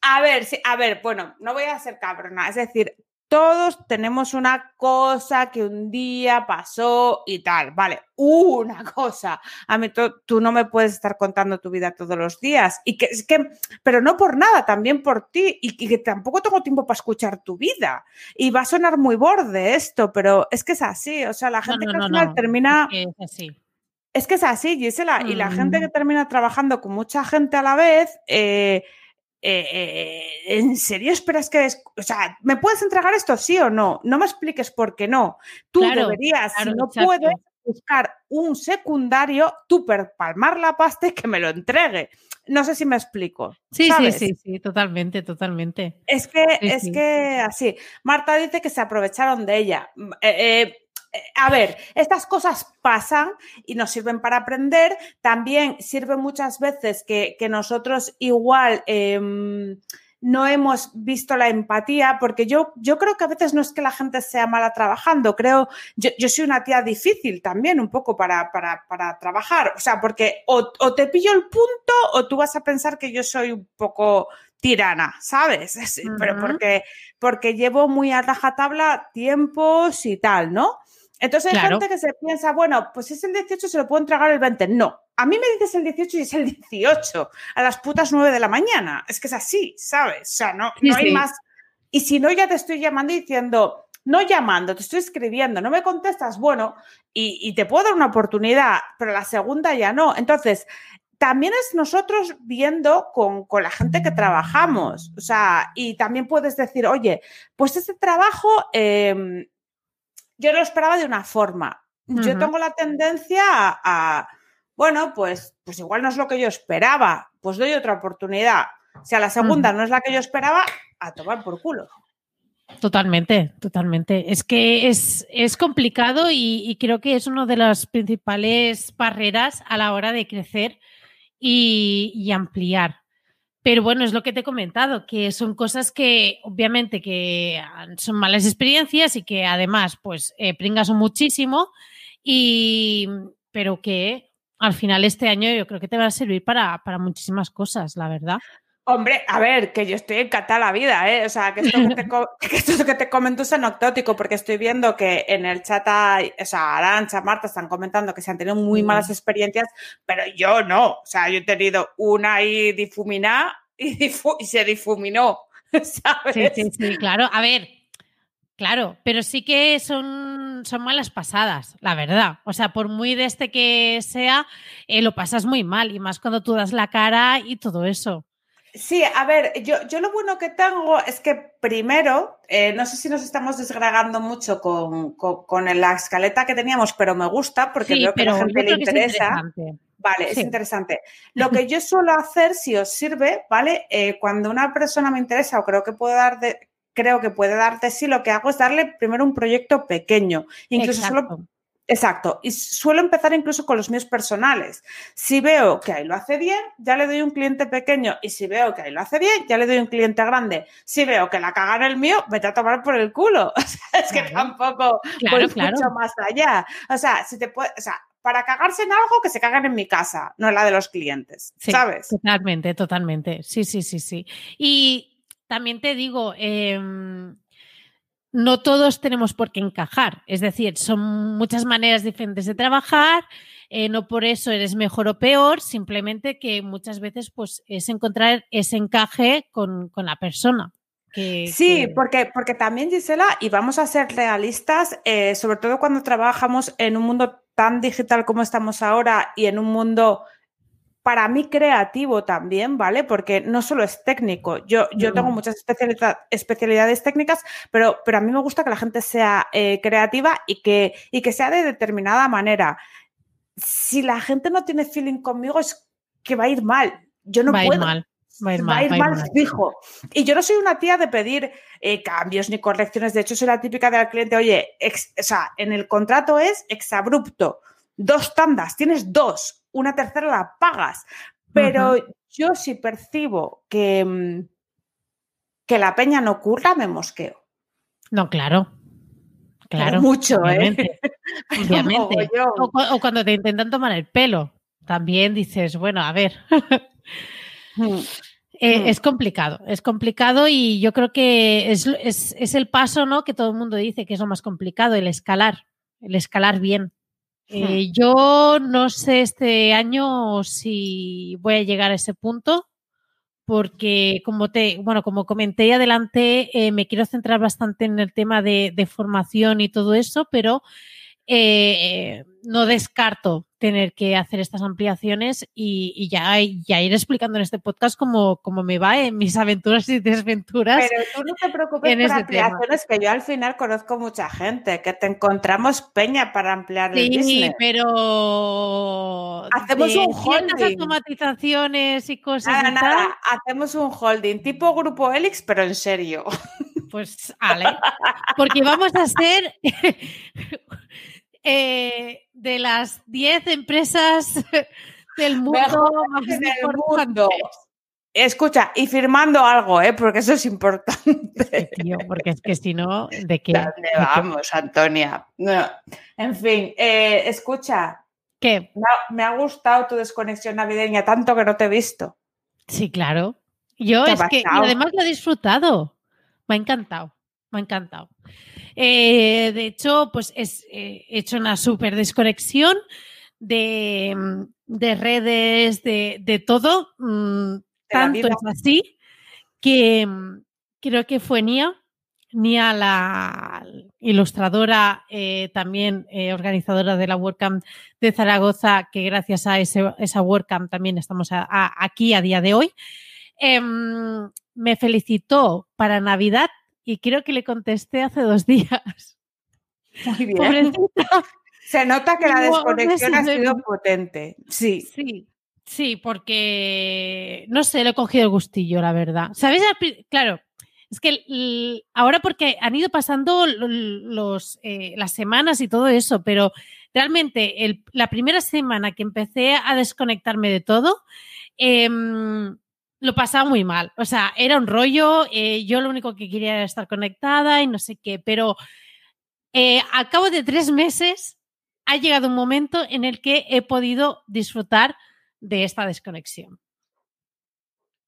A ver, sí, a ver, bueno, no voy a ser cabrona. Es decir, todos tenemos una cosa que un día pasó y tal, vale, una cosa. A mí tú no me puedes estar contando tu vida todos los días y que es que, pero no por nada, también por ti y, que tampoco tengo tiempo para escuchar tu vida. Y va a sonar muy borde esto, pero es que es así, o sea, la gente que al final termina es, así. es que es así, Gisela, y la gente que mm. termina trabajando con mucha gente a la vez, eh, eh, eh, ¿en serio esperas que... o sea, ¿me puedes entregar esto sí o no? No me expliques por qué no. Tú deberías, si no puedes, buscar un secundario, tú palmar la pasta y que me lo entregue. No sé si me explico. Sí, sí, sí, sí, totalmente, totalmente. Es que, es que así. Marta dice que se aprovecharon de ella. Eh, a ver, estas cosas pasan y nos sirven para aprender. También sirve muchas veces que, nosotros igual em, no hemos visto la empatía, porque yo, yo creo que a veces no es que la gente sea mala trabajando, creo, yo, soy una tía difícil también un poco para, para, trabajar, o sea, porque o, te pillo el punto o tú vas a pensar que yo soy un poco tirana, ¿sabes? Pero porque, porque llevo muy a rajatabla tiempos y tal, ¿no? Entonces hay gente que se piensa, bueno, pues es el 18, se lo puedo entregar el 20. No, a mí me dices el 18 y es el 18, a las putas 9 de la mañana. Es que es así, ¿sabes? O sea, no, no hay más. Y si no, ya te estoy llamando y diciendo, no llamando, te estoy escribiendo, no me contestas, bueno, y, te puedo dar una oportunidad, pero la segunda ya no. Entonces, también es nosotros viendo con, con, la gente que trabajamos. O sea, y también puedes decir, oye, pues este trabajo eh, yo lo esperaba de una forma. Yo tengo la tendencia a, bueno, pues, pues igual no es lo que yo esperaba, pues doy otra oportunidad. Si a la segunda no es la que yo esperaba, a tomar por culo. Totalmente, totalmente. Es que es, es complicado y, creo que es una de las principales barreras a la hora de crecer y ampliar. Pero bueno, es lo que te he comentado, que son cosas que obviamente que son malas experiencias y que además pues eh, pringas muchísimo, y, pero que al final este año yo creo que te va a servir para, muchísimas cosas, la verdad. Hombre, a ver, que yo estoy encantada la vida, ¿eh? O sea, que esto que te, que esto que te comento es anecdótico, porque estoy viendo que en el chat, hay, o sea, Arancha, Marta están comentando que se han tenido muy malas experiencias, pero yo no. O sea, yo he tenido una ahí difuminada y, y se difuminó, ¿sabes? Sí, sí, sí, claro. A ver, Claro, pero sí que son, son malas pasadas, la verdad. O sea, por muy de este que sea, eh, lo pasas muy mal y más cuando tú das la cara y todo eso. Sí, a ver, yo, yo lo bueno que tengo es que primero, eh, no sé si nos estamos desgragando mucho con, con, la escaleta que teníamos, pero me gusta porque creo que a la gente le interesa. Vale, es interesante. Lo que yo suelo hacer, si os sirve, ¿vale? Eh, cuando una persona me interesa o creo que puede dar de, creo que puede dar de sí, lo que hago es darle primero un proyecto pequeño. Incluso solo Exacto. Y suelo empezar incluso con los míos personales. Si veo que ahí lo hace bien, ya le doy un cliente pequeño. Y si veo que ahí lo hace bien, ya le doy un cliente grande. Si veo que la caga en el mío, vete a tomar por el culo. O sea, es que tampoco claro, mucho más allá. O sea, si te puede, o sea, para cagarse en algo, que se cagan en mi casa, no en la de los clientes. ¿Sabes? Totalmente, totalmente. Sí, sí, sí, sí. Y también te digo, eh, no todos tenemos por qué encajar. Es decir, son muchas maneras diferentes de trabajar. Eh, no por eso eres mejor o peor, simplemente que muchas veces pues, es encontrar ese encaje con, la persona. sí, Porque, porque también, Gisela, y vamos a ser realistas, eh, sobre todo cuando trabajamos en un mundo tan digital como estamos ahora y en un mundo para mí creativo también, ¿vale? Porque no solo es técnico, yo, yo tengo muchas especialidades técnicas, pero, pero a mí me gusta que la gente sea eh, creativa y que, y que sea de determinada manera. Si la gente no tiene feeling conmigo es que va a ir mal. Yo no va puedo. Ir mal. Va a ir mal, va a ir mal, fijo. Y yo no soy una tía de pedir eh, cambios ni correcciones. De hecho, soy la típica del cliente, oye, o sea, en el contrato es exabrupto. Dos tandas, tienes dos una tercera la pagas. Pero yo si percibo que, mm, que la peña no curra, me mosqueo. No, claro. Claro. mucho, ¿eh? Obviamente. O, cuando te intentan tomar el pelo. También dices, bueno, a ver. Mm. Eh, mm. Es complicado, es complicado y yo creo que es, es, el paso ¿no? que todo el mundo dice que es lo más complicado, el escalar, el escalar bien. Eh, yo no sé este año si voy a llegar a ese punto, porque como te, bueno, como comenté adelante, eh, me quiero centrar bastante en el tema de, de formación y todo eso, pero eh, no descarto tener que hacer estas ampliaciones y, ya, ya, ir explicando en este podcast cómo, cómo, me va en mis aventuras y desventuras. Pero tú no te preocupes por este ampliaciones, que yo al final conozco mucha gente, que te encontramos peña para ampliar el sí, pero hacemos un holding. automatizaciones y cosas. Nada, nada, hacemos un holding tipo grupo Helix, pero en serio. Pues, Ale, porque vamos a hacer eh, de las 10 empresas del mundo mundo. Escucha, y firmando algo, ¿eh? porque eso es importante. porque es que si no, ¿de qué? ¿Dónde vamos, Antonia? En fin, eh, escucha. ¿Qué? Me ha, gustado tu desconexión navideña, tanto que no te he visto. Sí, claro. Yo es que además lo he disfrutado. Me ha encantado, me ha encantado. Eh, de hecho, pues es, eh, he hecho una súper desconexión de, de redes, de, de todo. Mm, tanto es así que mm, creo que fue Nia, Nia la ilustradora, eh, también organizadora de la WordCamp de Zaragoza, que gracias a ese, esa WordCamp también estamos aquí a día de hoy, em, me felicitó para Navidad y creo que le contesté hace dos días. Muy bien. Se nota que la desconexión ha sido potente. Sí. Sí. Sí, porque no sé, le he cogido el gustillo, la verdad. ¿Sabéis? Claro, es que ahora porque han ido pasando los, eh, las semanas y todo eso, pero realmente la primera semana que empecé a desconectarme de todo, eh, lo pasaba muy mal. O sea, era un rollo, eh, yo lo único que quería era estar conectada y no sé qué, pero eh, al cabo de tres meses ha llegado un momento en el que he podido disfrutar de esta desconexión.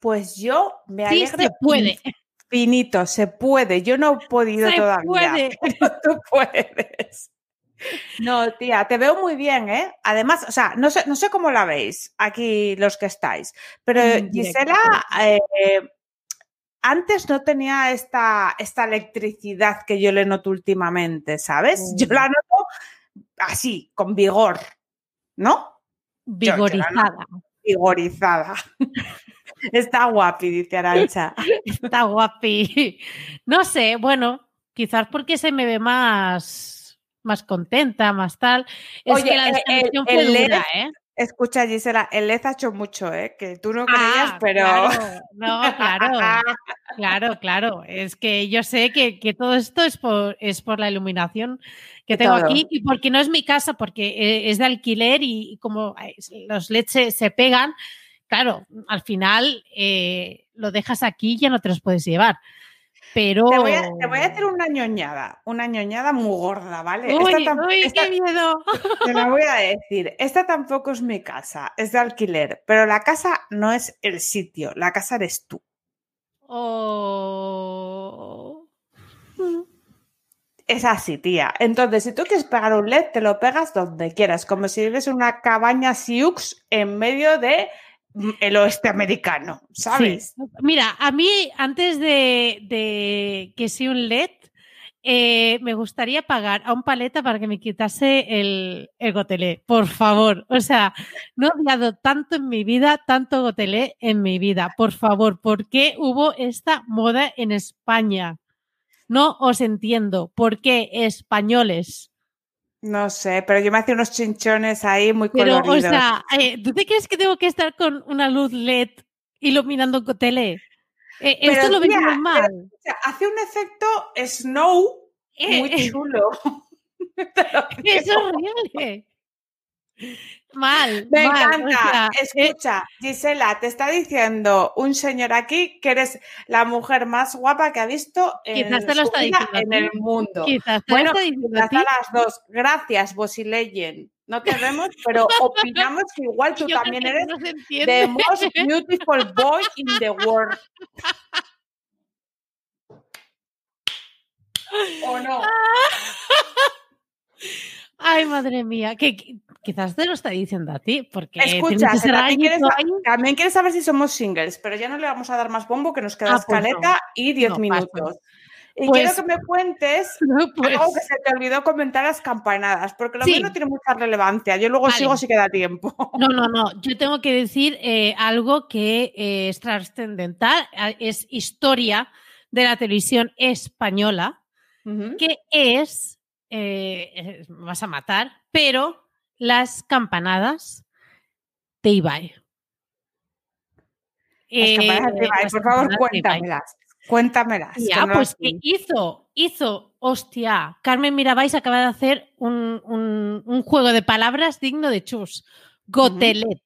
Pues yo me Sí, alegro se puede. infinito, se puede. Yo no he podido Se todavía. puede. pero tú puedes. No, tía, te veo muy bien, ¿eh? Además, o sea, no sé, no sé cómo la veis aquí los que estáis, pero directo, Gisela eh, antes no tenía esta, esta electricidad que yo le noto últimamente, ¿sabes? Yo Mm. la noto así, con vigor, ¿no? yo Vigorizada. Vigorizada. Está guapi, dice Arancha. Está guapi. No sé, bueno, quizás porque se me ve más, más contenta, más tal. Es Oye, que la el- desconexión el- fue el dura, ¿eh? Escucha, Gisela, el LED ha hecho mucho, ¿eh? Que tú no creías, Ah, pero... Claro, no, claro, claro, claro. Es que yo sé que, que todo esto es por, es por la iluminación que tengo todo. aquí y porque no es mi casa, porque eh, es de alquiler y, y como eh, los LEDs se, se pegan, claro, al final eh, lo dejas aquí y ya no te los puedes llevar. Pero. Te voy, a, te voy a hacer una ñoñada, una ñoñada muy gorda, ¿vale? Uy, esta, tam- uy, esta- qué miedo. te la voy a decir. Esta tampoco es mi casa, es de alquiler, pero la casa no es el sitio, la casa eres tú. Oh. Es así, tía. Entonces, si tú quieres pegar un LED, te lo pegas donde quieras, como si vives en una cabaña Sioux en medio de el oeste americano, ¿sabes? Sí. Mira, a mí antes de, de que sea un LED, eh, me gustaría pagar a un paleta para que me quitase el, el gotelé, por favor. O sea, no he odiado tanto en mi vida, tanto gotelé en mi vida. Por favor, ¿por qué hubo esta moda en España? No os entiendo. ¿Por qué españoles? No sé, pero yo me hacía unos chinchones ahí muy Pero, coloridos. o sea, eh, ¿tú te crees que tengo que estar con una luz LED iluminando gotelé? Eh, Pero, esto lo tía, vemos mal. O sea, hace un efecto snow muy Eh, chulo. Es horrible. Mal. Me mal, encanta. o sea, eh, Escucha, Gisela, te está diciendo un señor aquí que eres la mujer más guapa que ha visto en, Quizás te lo está diciendo en el mundo. quizás te Bueno, lo está diciendo las dos. Gracias, Bosileyen. No te vemos, pero opinamos que igual tú Yo también eres no the most beautiful boy in the world. ¿O no? Ay, madre mía, que, quizás te lo está diciendo a ti, porque Escucha, que también quieres, también saber si somos singles, pero ya no le vamos a dar más bombo que nos queda Ah, pues no. escaleta y 10 No, paso. minutos. Y Pues- quiero que me cuentes Pues, algo que se te olvidó comentar las campanadas, porque lo Sí. mío no tiene mucha relevancia. Yo luego Vale. sigo si queda tiempo. no, no, no. Yo tengo que decir eh, algo que eh, es trascendental, es historia de la televisión española. Que es, eh, eh, vas a matar, pero las campanadas de Ibai. Las campanadas de Eh, Ibai, por favor, cuéntamelas. Cuéntamelas. Ya, no pues que hizo, hizo, hostia, Carmen Mirabais acaba de hacer un, un- un juego de palabras digno de Chus. Gotelet.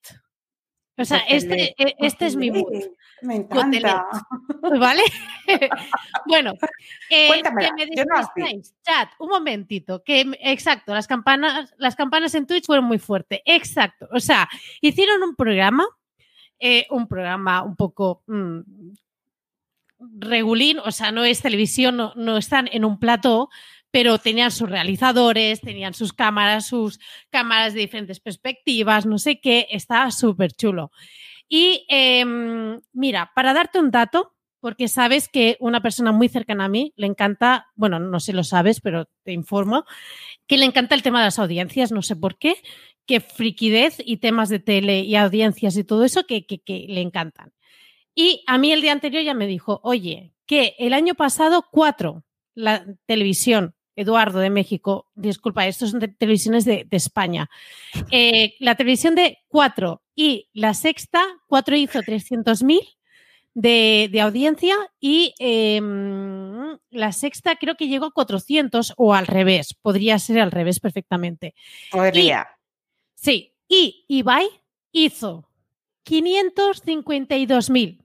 O sea, este, Gotelet. e- este es mi mood. Me encanta. ¿Vale? bueno, eh, que me yo no. Chat, un momentito. Que, exacto, las campanas, las campanas en Twitch fueron muy fuertes. Exacto. O sea, hicieron un programa, eh, un programa un poco mm, regulín, o sea, no es televisión, no, no están en un plató, pero tenían sus realizadores, tenían sus cámaras, sus cámaras de diferentes perspectivas, no sé qué, estaba súper chulo. Y em, mira, para darte un dato, porque sabes que una persona muy cercana a mí le encanta, bueno, no sé lo sabes, pero te informo, que le encanta el tema de las audiencias, no sé por qué, que friquidez y temas de tele y audiencias y todo eso que, que, que le encantan. Y a mí el día anterior ya me dijo, oye, que el año pasado cuatro, la televisión, Eduardo de México, disculpa, estos son de televisiones de, de España, eh, la televisión de cuatro y la sexta, cuatro hizo 300.000 de, de audiencia y eh, la sexta creo que llegó a 400 o al revés, podría ser al revés perfectamente. Podría. Sí, y Ibai hizo 552.000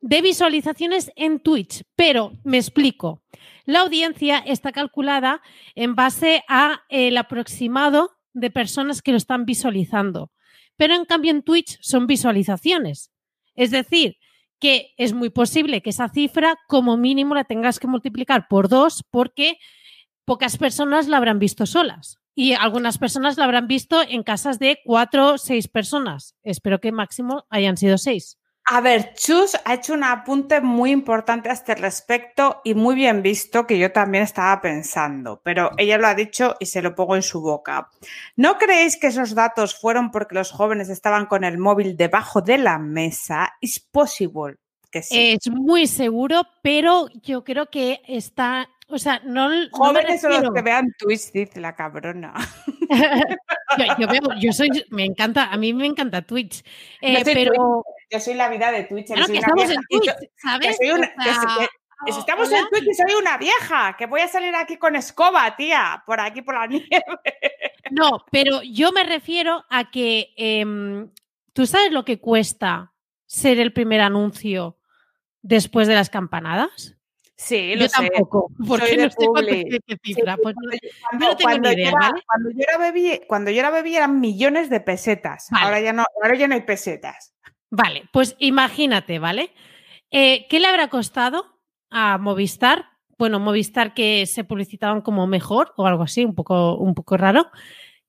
de visualizaciones en Twitch, pero me explico. La audiencia está calculada en base a el aproximado de personas que lo están visualizando, pero en cambio en Twitch son visualizaciones. Es decir, que es muy posible que esa cifra como mínimo la tengas que multiplicar por dos porque pocas personas la habrán visto solas y algunas personas la habrán visto en casas de cuatro o seis personas. Espero que máximo hayan sido seis. A ver, Chus ha hecho un apunte muy importante a este respecto y muy bien visto que yo también estaba pensando, pero ella lo ha dicho y se lo pongo en su boca. ¿No creéis que esos datos fueron porque los jóvenes estaban con el móvil debajo de la mesa? Es posible que sí. Es muy seguro, pero yo creo que está o sea, no. Jóvenes son los que vean Twitch, la cabrona. yo, veo, yo soy, me encanta, a mí me encanta Twitch. Eh, pero. Yo soy la vida de Twitch. Claro, que estamos en Twitch, ¿sabes? estamos en Twitch y soy una vieja, que voy a salir aquí con escoba, tía, por aquí por la nieve. No, pero yo me refiero a que em, tú sabes lo que cuesta ser el primer anuncio después de las campanadas. Sí, lo yo sé. tampoco, porque no sé qué cifra. pues no, tengo ni idea, ¿vale? Cuando yo, era bebé, cuando yo era bebé eran millones de pesetas. Ahora, ya no, ahora ya no hay pesetas. Vale, pues imagínate, ¿vale? Eh, ¿Qué le habrá costado a Movistar? Bueno, Movistar que se publicitaban como mejor o algo así, un poco, un poco raro.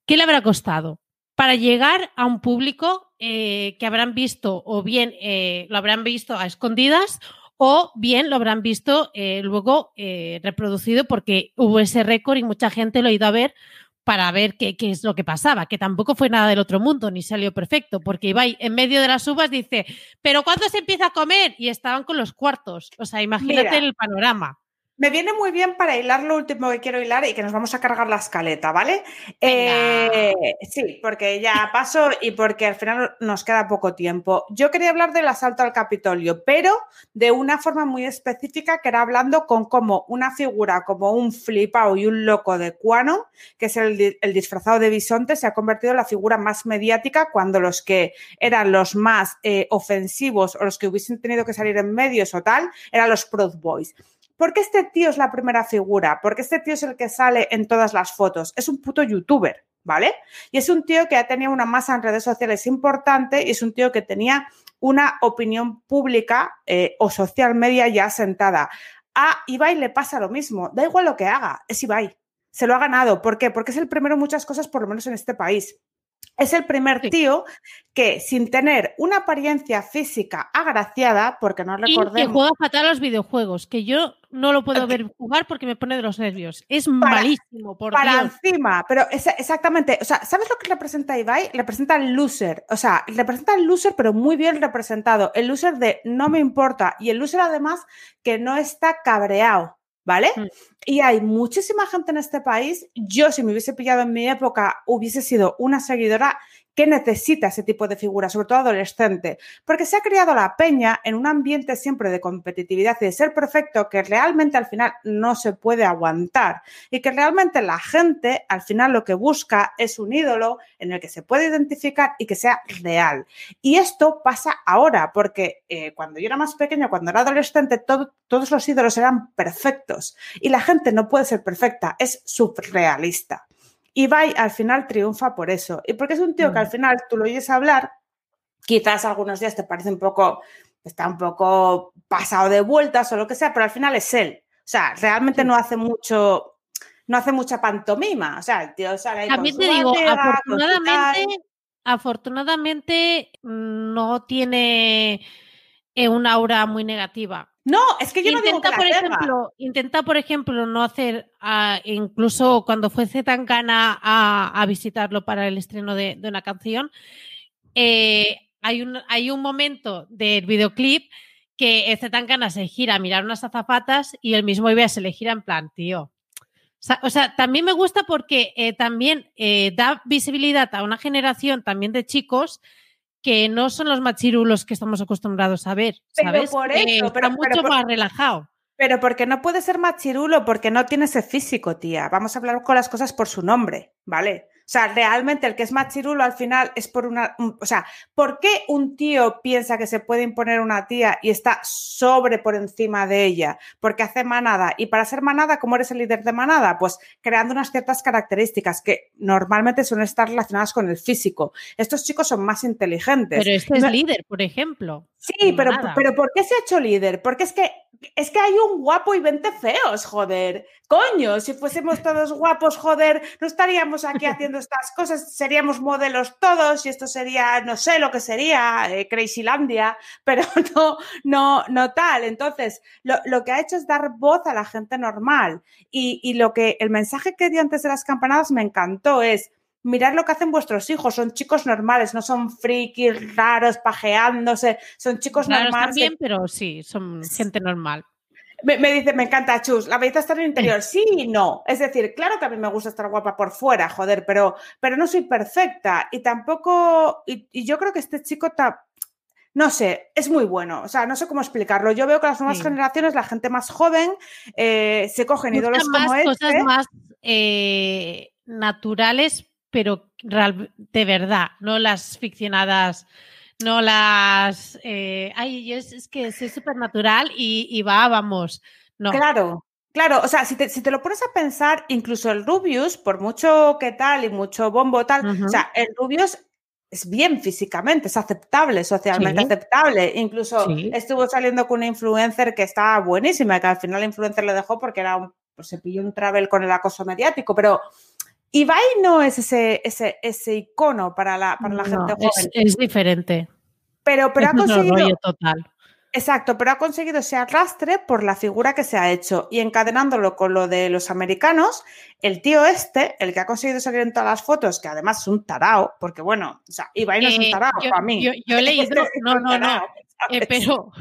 ¿Qué le habrá costado? Para llegar a un público eh, que habrán visto o bien eh, lo habrán visto a escondidas o bien lo habrán visto eh, luego eh, reproducido porque hubo ese récord y mucha gente lo ha ido a ver para ver qué, qué, es lo que pasaba, que tampoco fue nada del otro mundo, ni salió perfecto, porque Ibai en medio de las uvas dice, pero ¿cuándo se empieza a comer? Y estaban con los cuartos. O sea, imagínate Mira, el panorama. Me viene muy bien para hilar lo último que quiero hilar y que nos vamos a cargar la escaleta, ¿vale? Eh, sí, porque ya paso y porque al final nos queda poco tiempo. Yo quería hablar del asalto al Capitolio, pero de una forma muy específica, que era hablando con como una figura, como un flipao y un loco de Cuano, que es el, el disfrazado de bisonte, se ha convertido en la figura más mediática cuando los que eran los más eh, ofensivos o los que hubiesen tenido que salir en medios o tal, eran los Proud Boys. ¿Por qué este tío es la primera figura? Porque este tío es el que sale en todas las fotos. Es un puto youtuber, ¿vale? Y es un tío que ha tenido una masa en redes sociales importante y es un tío que tenía una opinión pública eh, o social media ya sentada. A Ibai le pasa lo mismo. Da igual lo que haga, es Ibai. Se lo ha ganado. ¿Por qué? Porque es el primero en muchas cosas, por lo menos en este país. Es el primer tío que, sin tener una apariencia física agraciada, porque no recordemos. Y que juega fatal a los videojuegos, que yo no lo puedo ver jugar porque me pone de los nervios. Es para, malísimo, por Para Dios. encima, pero es, exactamente. O sea, ¿sabes lo que representa Ibai? Representa el loser. O sea, representa el loser, pero muy bien representado. El loser de no me importa. Y el loser, además, que no está cabreado. ¿Vale? Mm. Y hay muchísima gente en este país. Yo, si me hubiese pillado en mi época, hubiese sido una seguidora que necesita ese tipo de figura, sobre todo adolescente, porque se ha creado la peña en un ambiente siempre de competitividad y de ser perfecto que realmente al final no se puede aguantar y que realmente la gente al final lo que busca es un ídolo en el que se puede identificar y que sea real. Y esto pasa ahora, porque eh, cuando yo era más pequeña, cuando era adolescente, todo, todos los ídolos eran perfectos y la gente no puede ser perfecta, es surrealista. Ibai al final triunfa por eso. Y porque es un tío mm. que al final tú lo oyes hablar, quizás algunos días te parece un poco, está un poco pasado de vueltas o lo que sea, pero al final es él. O sea, realmente no hace mucho, no hace mucha pantomima. O sea, el tío sale ahí También te digo, afortunadamente, afortunadamente no tiene eh, un aura muy negativa. No, es que yo intenta, no digo que por la ejemplo, intenta, por ejemplo, no hacer, uh, incluso cuando fue Zetangana a, a visitarlo para el estreno de, de una canción, eh, hay, un, hay un momento del videoclip que Zetangana se gira a mirar unas azafatas y el mismo Ibai se le gira en plan, tío. O sea, o sea también me gusta porque eh, también eh, da visibilidad a una generación también de chicos que no son los machirulos que estamos acostumbrados a ver, ¿sabes? Pero por eso, eh, pero, está mucho pero, más relajado. Pero porque no puede ser machirulo, porque no tiene ese físico, tía. Vamos a hablar con las cosas por su nombre, ¿vale? O sea, realmente el que es machirulo al final es por una. O sea, ¿por qué un tío piensa que se puede imponer una tía y está sobre por encima de ella? Porque hace manada. Y para ser manada, ¿cómo eres el líder de manada? Pues creando unas ciertas características que normalmente suelen estar relacionadas con el físico. Estos chicos son más inteligentes. Pero este es líder, por ejemplo. Sí, pero, pero ¿por qué se ha hecho líder? Porque es que es que hay un guapo y 20 feos, joder. Coño, si fuésemos todos guapos, joder, no estaríamos aquí haciendo estas cosas, seríamos modelos todos y esto sería, no sé lo que sería, eh, Crazylandia, pero no, no, no tal. Entonces, lo, que ha hecho es dar voz a la gente normal. Y, y lo que, el mensaje que dio antes de las campanadas me encantó es, mirad lo que hacen vuestros hijos, son chicos normales, no son frikis raros, pajeándose, son chicos normales. También, pero sí, son gente normal. Me, dice, me encanta, Chus, la belleza está en el interior. Sí y no. Es decir, claro que a mí me gusta estar guapa por fuera, joder, pero, pero no soy perfecta. Y tampoco, y, yo creo que este chico está, no sé, es muy bueno. O sea, no sé cómo explicarlo. Yo veo que las nuevas generaciones, la gente más joven, eh, se cogen ídolos como este. cosas más eh, naturales pero de verdad, no las ficcionadas, no las... Eh, ay, es, que es súper natural y, va, vamos. No. Claro, Claro, o sea, si te, si te, lo pones a pensar, incluso el Rubius, por mucho que tal y mucho bombo tal, o sea, el Rubius es bien físicamente, es aceptable, socialmente aceptable. Incluso estuvo saliendo con una influencer que estaba buenísima, que al final la influencer le dejó porque era un, pues se pilló un travel con el acoso mediático, pero Ibai no es ese, ese, ese icono para la, para la gente joven. Es, diferente. Pero, pero ha conseguido. Total. Exacto, pero ha conseguido ese arrastre por la figura que se ha hecho y encadenándolo con lo de los americanos, el tío este, el que ha conseguido salir en todas las fotos, que además es un tarao, porque bueno, o sea, Ibai no es un eh, tarao para mí. Yo, he leído, no, no, no, eh, pero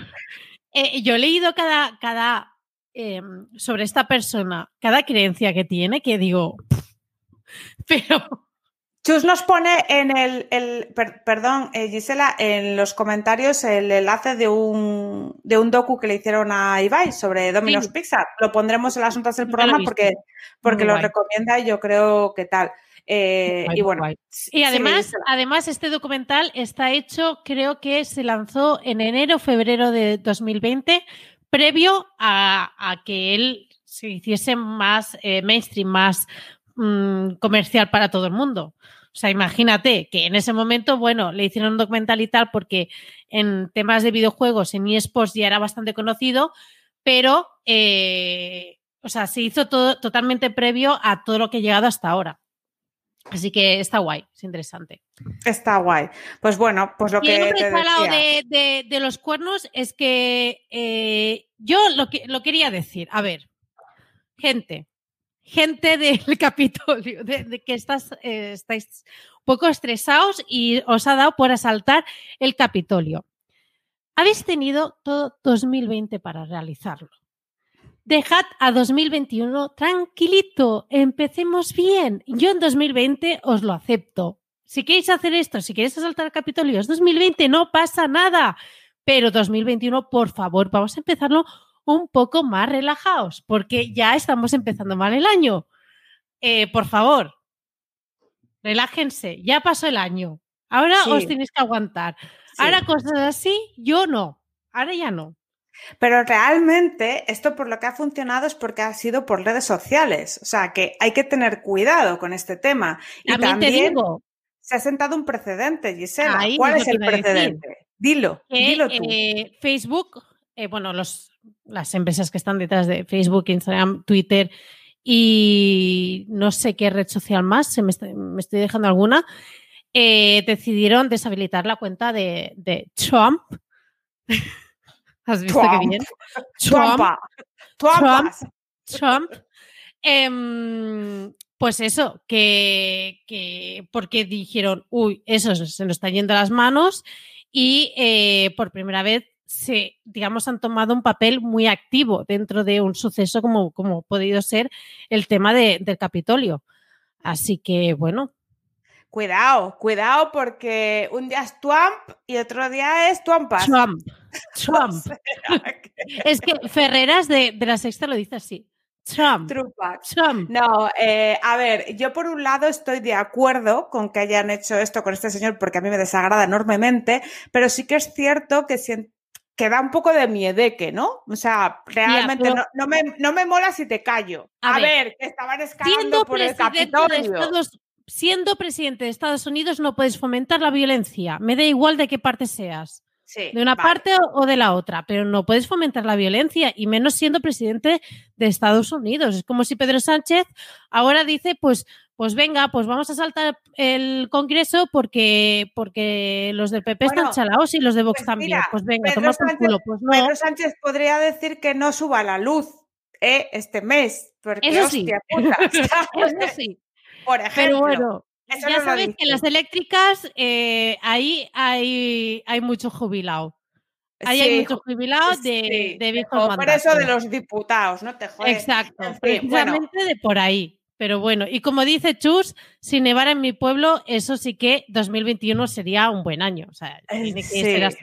eh, yo he leído cada, cada em, sobre esta persona, cada creencia que tiene, que digo, pero... Chus nos pone en el, perdón, eh, Gisela, en los comentarios el enlace de un, de un docu que le hicieron a Ibai sobre Domino's Pizza. Lo pondremos en las notas del programa porque, porque lo recomienda y yo creo que tal. Eh, y bueno. Y además, además, este documental está hecho, creo que se lanzó en enero, febrero de 2020, previo a, que él se hiciese más eh, mainstream, más, Mm, comercial para todo el mundo. O sea, imagínate que en ese momento, bueno, le hicieron un documental y tal porque en temas de videojuegos en eSports ya era bastante conocido, pero, eh, o sea, se hizo todo totalmente previo a todo lo que ha llegado hasta ahora. Así que está guay, es interesante. Está guay. Pues bueno, pues lo que. Te de, de, los cuernos es que eh, yo lo, que, lo quería decir. A ver, gente, gente del Capitolio, de, que estás, eh, estáis un poco estresados y os ha dado por asaltar el Capitolio. Habéis tenido todo 2020 para realizarlo. Dejad a 2021 tranquilito, empecemos bien. Yo en 2020 os lo acepto. Si queréis hacer esto, si queréis asaltar el Capitolio, es 2020, no pasa nada. Pero 2021, por favor, vamos a empezarlo un poco más relajados, porque ya estamos empezando mal el año. Eh, por favor, relájense, ya pasó el año. Ahora os tenéis que aguantar. Ahora cosas así, yo no. Ahora ya no. Pero realmente esto por lo que ha funcionado es porque ha sido por redes sociales. O sea que hay que tener cuidado con este tema. Y también, se ha sentado un precedente, Gisela. ¿Cuál es el precedente? Dilo, dilo tú. Eh, Facebook, eh, bueno, los las empresas que están detrás de Facebook, Instagram, Twitter y no sé qué red social más, se me, estoy dejando alguna, eh, decidieron deshabilitar la cuenta de, Trump. ¿Has visto qué bien? Trump. Trump. Trump. Em, pues eso, que, que, porque dijeron, uy, eso se nos está yendo a las manos y eh, por primera vez se, digamos, han tomado un papel muy activo dentro de un suceso como, como ha podido ser el tema del Capitolio. Así que, bueno. Cuidado, cuidado, porque un día es Trump y otro día es Trumpas. Trump. Trump. es que Ferreras de, de, la Sexta lo dice así. Trump. Trump. No, eh, a ver, yo por un lado estoy de acuerdo con que hayan hecho esto con este señor porque a mí me desagrada enormemente, pero sí que es cierto que, sien- que da un poco de miedeque, ¿no? O sea, realmente pero- no, no me, no me mola si te callo. A A, ver, ver, que estaban escalando por el Capitolio. Estados, siendo presidente de Estados Unidos no puedes fomentar la violencia. Me da igual de qué parte seas. Sí, de una vale. parte o de la otra, pero no puedes fomentar la violencia y menos siendo presidente de Estados Unidos. Es como si Pedro Sánchez ahora dice, pues, pues venga, pues vamos a saltar el Congreso porque, porque los del PP Bueno, están chalaos y los de Vox pues también. mira, pues venga, Pedro Sánchez- culo. Pues no. Pedro Sánchez podría decir que no suba la luz eh, este mes, porque Eso sí. Eso sí. Por ejemplo. Pero bueno, eso ya no sabes que las eléctricas eh, ahí hay, hay mucho jubilado. Ahí hay Sí, mucho jubilado de, sí, de viejos por eso de los diputados, no te jodes. Exacto, precisamente de por ahí. Pero bueno, y como dice Chus, si nevara en mi pueblo, eso sí que 2021 sería un buen año. O sea, Eh, tiene que sí. ser así.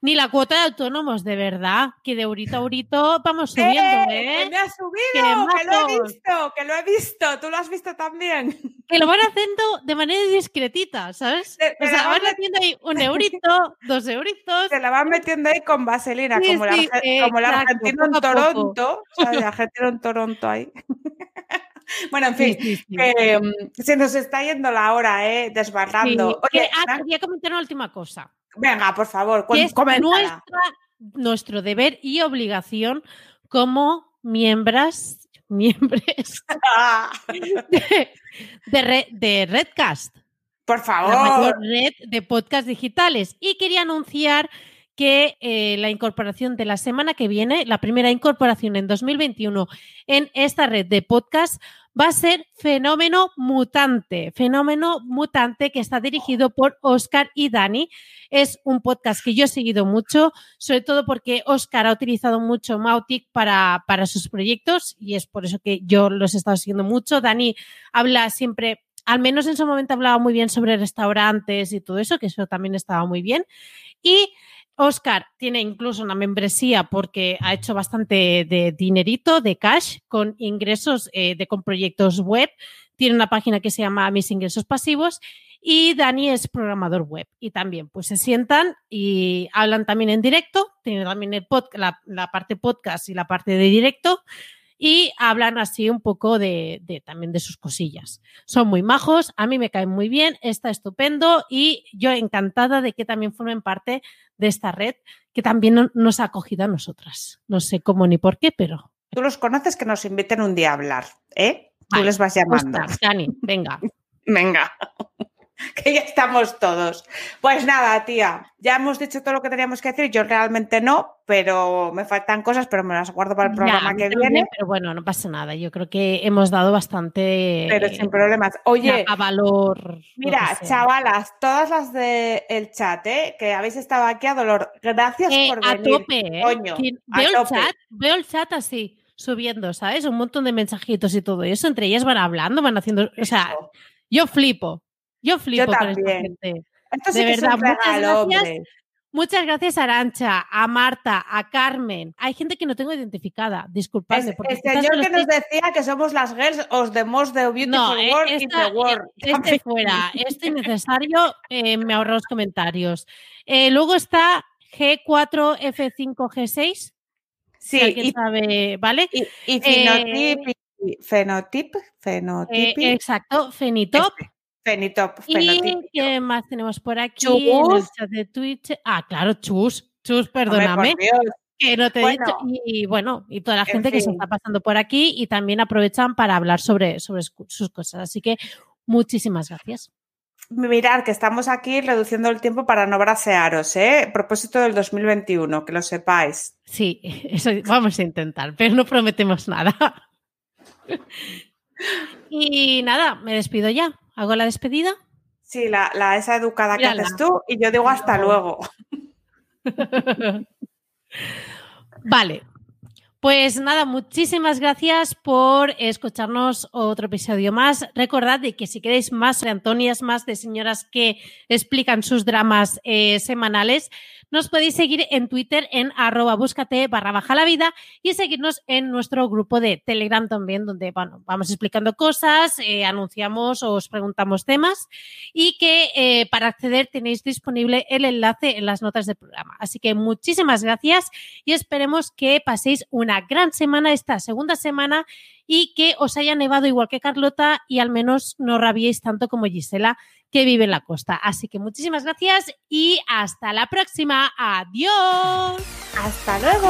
Ni la cuota de autónomos, de verdad, que de ahorita a ahorito vamos ¡Eh! subiendo, que ¿eh? me ha subido! ¡Qué ¡Que lo he visto! ¡Que lo he visto! ¿Tú lo has visto también? Que lo van haciendo de manera discretita, ¿sabes? Te- te O sea, la van haciendo ahí un eurito, dos euritos. Se la van metiendo ahí con vaselina, Sí, como, sí, arge- como el exacto, argentino en. Toronto. O sea, el argentino en Toronto ahí. bueno, en fin, Sí, sí, sí. que, mm, se nos está yendo la hora, ¿eh? Desbarrando. Oye, ah, quería comentar una última cosa. venga, por favor, que cu- es coméntala. nuestra, nuestro deber y obligación como miembros, miembros de, de, Re- de Redcast, por la favor. mayor red de podcast digitales. Y quería anunciar que eh, la incorporación de la semana que viene, la primera incorporación en 2021 en esta red de podcast, va a ser Fenómeno Mutante. Fenómeno Mutante que está dirigido por Oscar y Dani. Es un podcast que yo he seguido mucho, sobre todo porque Oscar ha utilizado mucho Mautic para, para sus proyectos y es por eso que yo los he estado siguiendo mucho. Dani habla siempre, al menos en su momento hablaba muy bien sobre restaurantes y todo eso, que eso también estaba muy bien. Y Oscar tiene incluso una membresía porque ha hecho bastante de dinerito, de cash, con ingresos eh, de con proyectos web. Tiene una página que se llama Mis Ingresos Pasivos y Dani es programador web. Y también pues se sientan y hablan también en directo. Tiene también el pod- la, la parte podcast y la parte de directo y hablan así un poco de, de, también de sus cosillas. Son muy majos, a mí me caen muy bien, está estupendo y yo encantada de que también formen parte de esta red que también no- nos ha acogido a nosotras. No sé cómo ni por qué, pero Tú los conoces que nos inviten un día a hablar, ¿eh? Tú les vas llamando. Dani, venga. Venga, que ya estamos todos. Pues nada, tía, ya hemos dicho todo lo que teníamos que decir. Yo realmente no, pero me faltan cosas, pero me las guardo para el programa que también, viene. Pero bueno, no pasa nada. Yo creo que hemos dado bastante Pero sin problemas. Oye, a valor. lo mira, chavalas, todas las del chat, ¿eh? que habéis estado aquí a dolor, gracias Eh, por a venir. tope, ¿eh? coño, a veo el tope. chat, veo el chat así subiendo, ¿sabes? Un montón de mensajitos y todo eso. Entre ellas van hablando, van haciendo. O sea, Eso. Yo flipo. Yo flipo con esta también. gente. Esto sí de que verdad, muchas gracias. hombre. Muchas gracias, Arancha, a Marta, a Carmen. Hay gente que no tengo identificada. Disculpadme. Es, porque el quizás señor que nos decía que somos las girls of the most the beautiful No, eh, world in esta- the world. Este fuera, este innecesario, eh, me ahorro los comentarios. Eh, luego está G4F5G6, Sí, y, sabe, ¿vale? y, y Eh, fenotip, fenotip, Eh, fenotip, exacto, Fenitop. Fenitop, ¿Y qué más tenemos por aquí Chus. de Twitch? Ah, claro, Chus. Chus, perdóname, que no te he dicho. Y, bueno, y toda la En gente que se está pasando por aquí y también aprovechan para hablar sobre, sobre sus cosas. Así que muchísimas gracias. Mirad que estamos aquí reduciendo el tiempo para no brasearos, ¿eh? Propósito del 2021, que lo sepáis. Sí, eso vamos a intentar, pero no prometemos nada. Y nada, me despido ya. ¿Hago la despedida? Sí, la, la esa educada que haces tú y yo digo hasta luego. Vale. Pues nada, muchísimas gracias por escucharnos otro episodio más. Recordad de que si queréis más de Antonias, más de señoras que explican sus dramas eh, semanales, nos podéis seguir en Twitter en arroba búscate barra baja la vida y seguirnos en nuestro grupo de Telegram también, donde bueno, vamos explicando cosas, eh, anunciamos o os preguntamos temas y que eh, para acceder tenéis disponible el enlace en las notas del programa. Así que muchísimas gracias y esperemos que paséis una gran semana esta segunda semana y que os haya nevado igual que Carlota y al menos no rabiéis tanto como Gisela, que vive en la costa. Así que muchísimas gracias y hasta la próxima. Adiós. Hasta luego.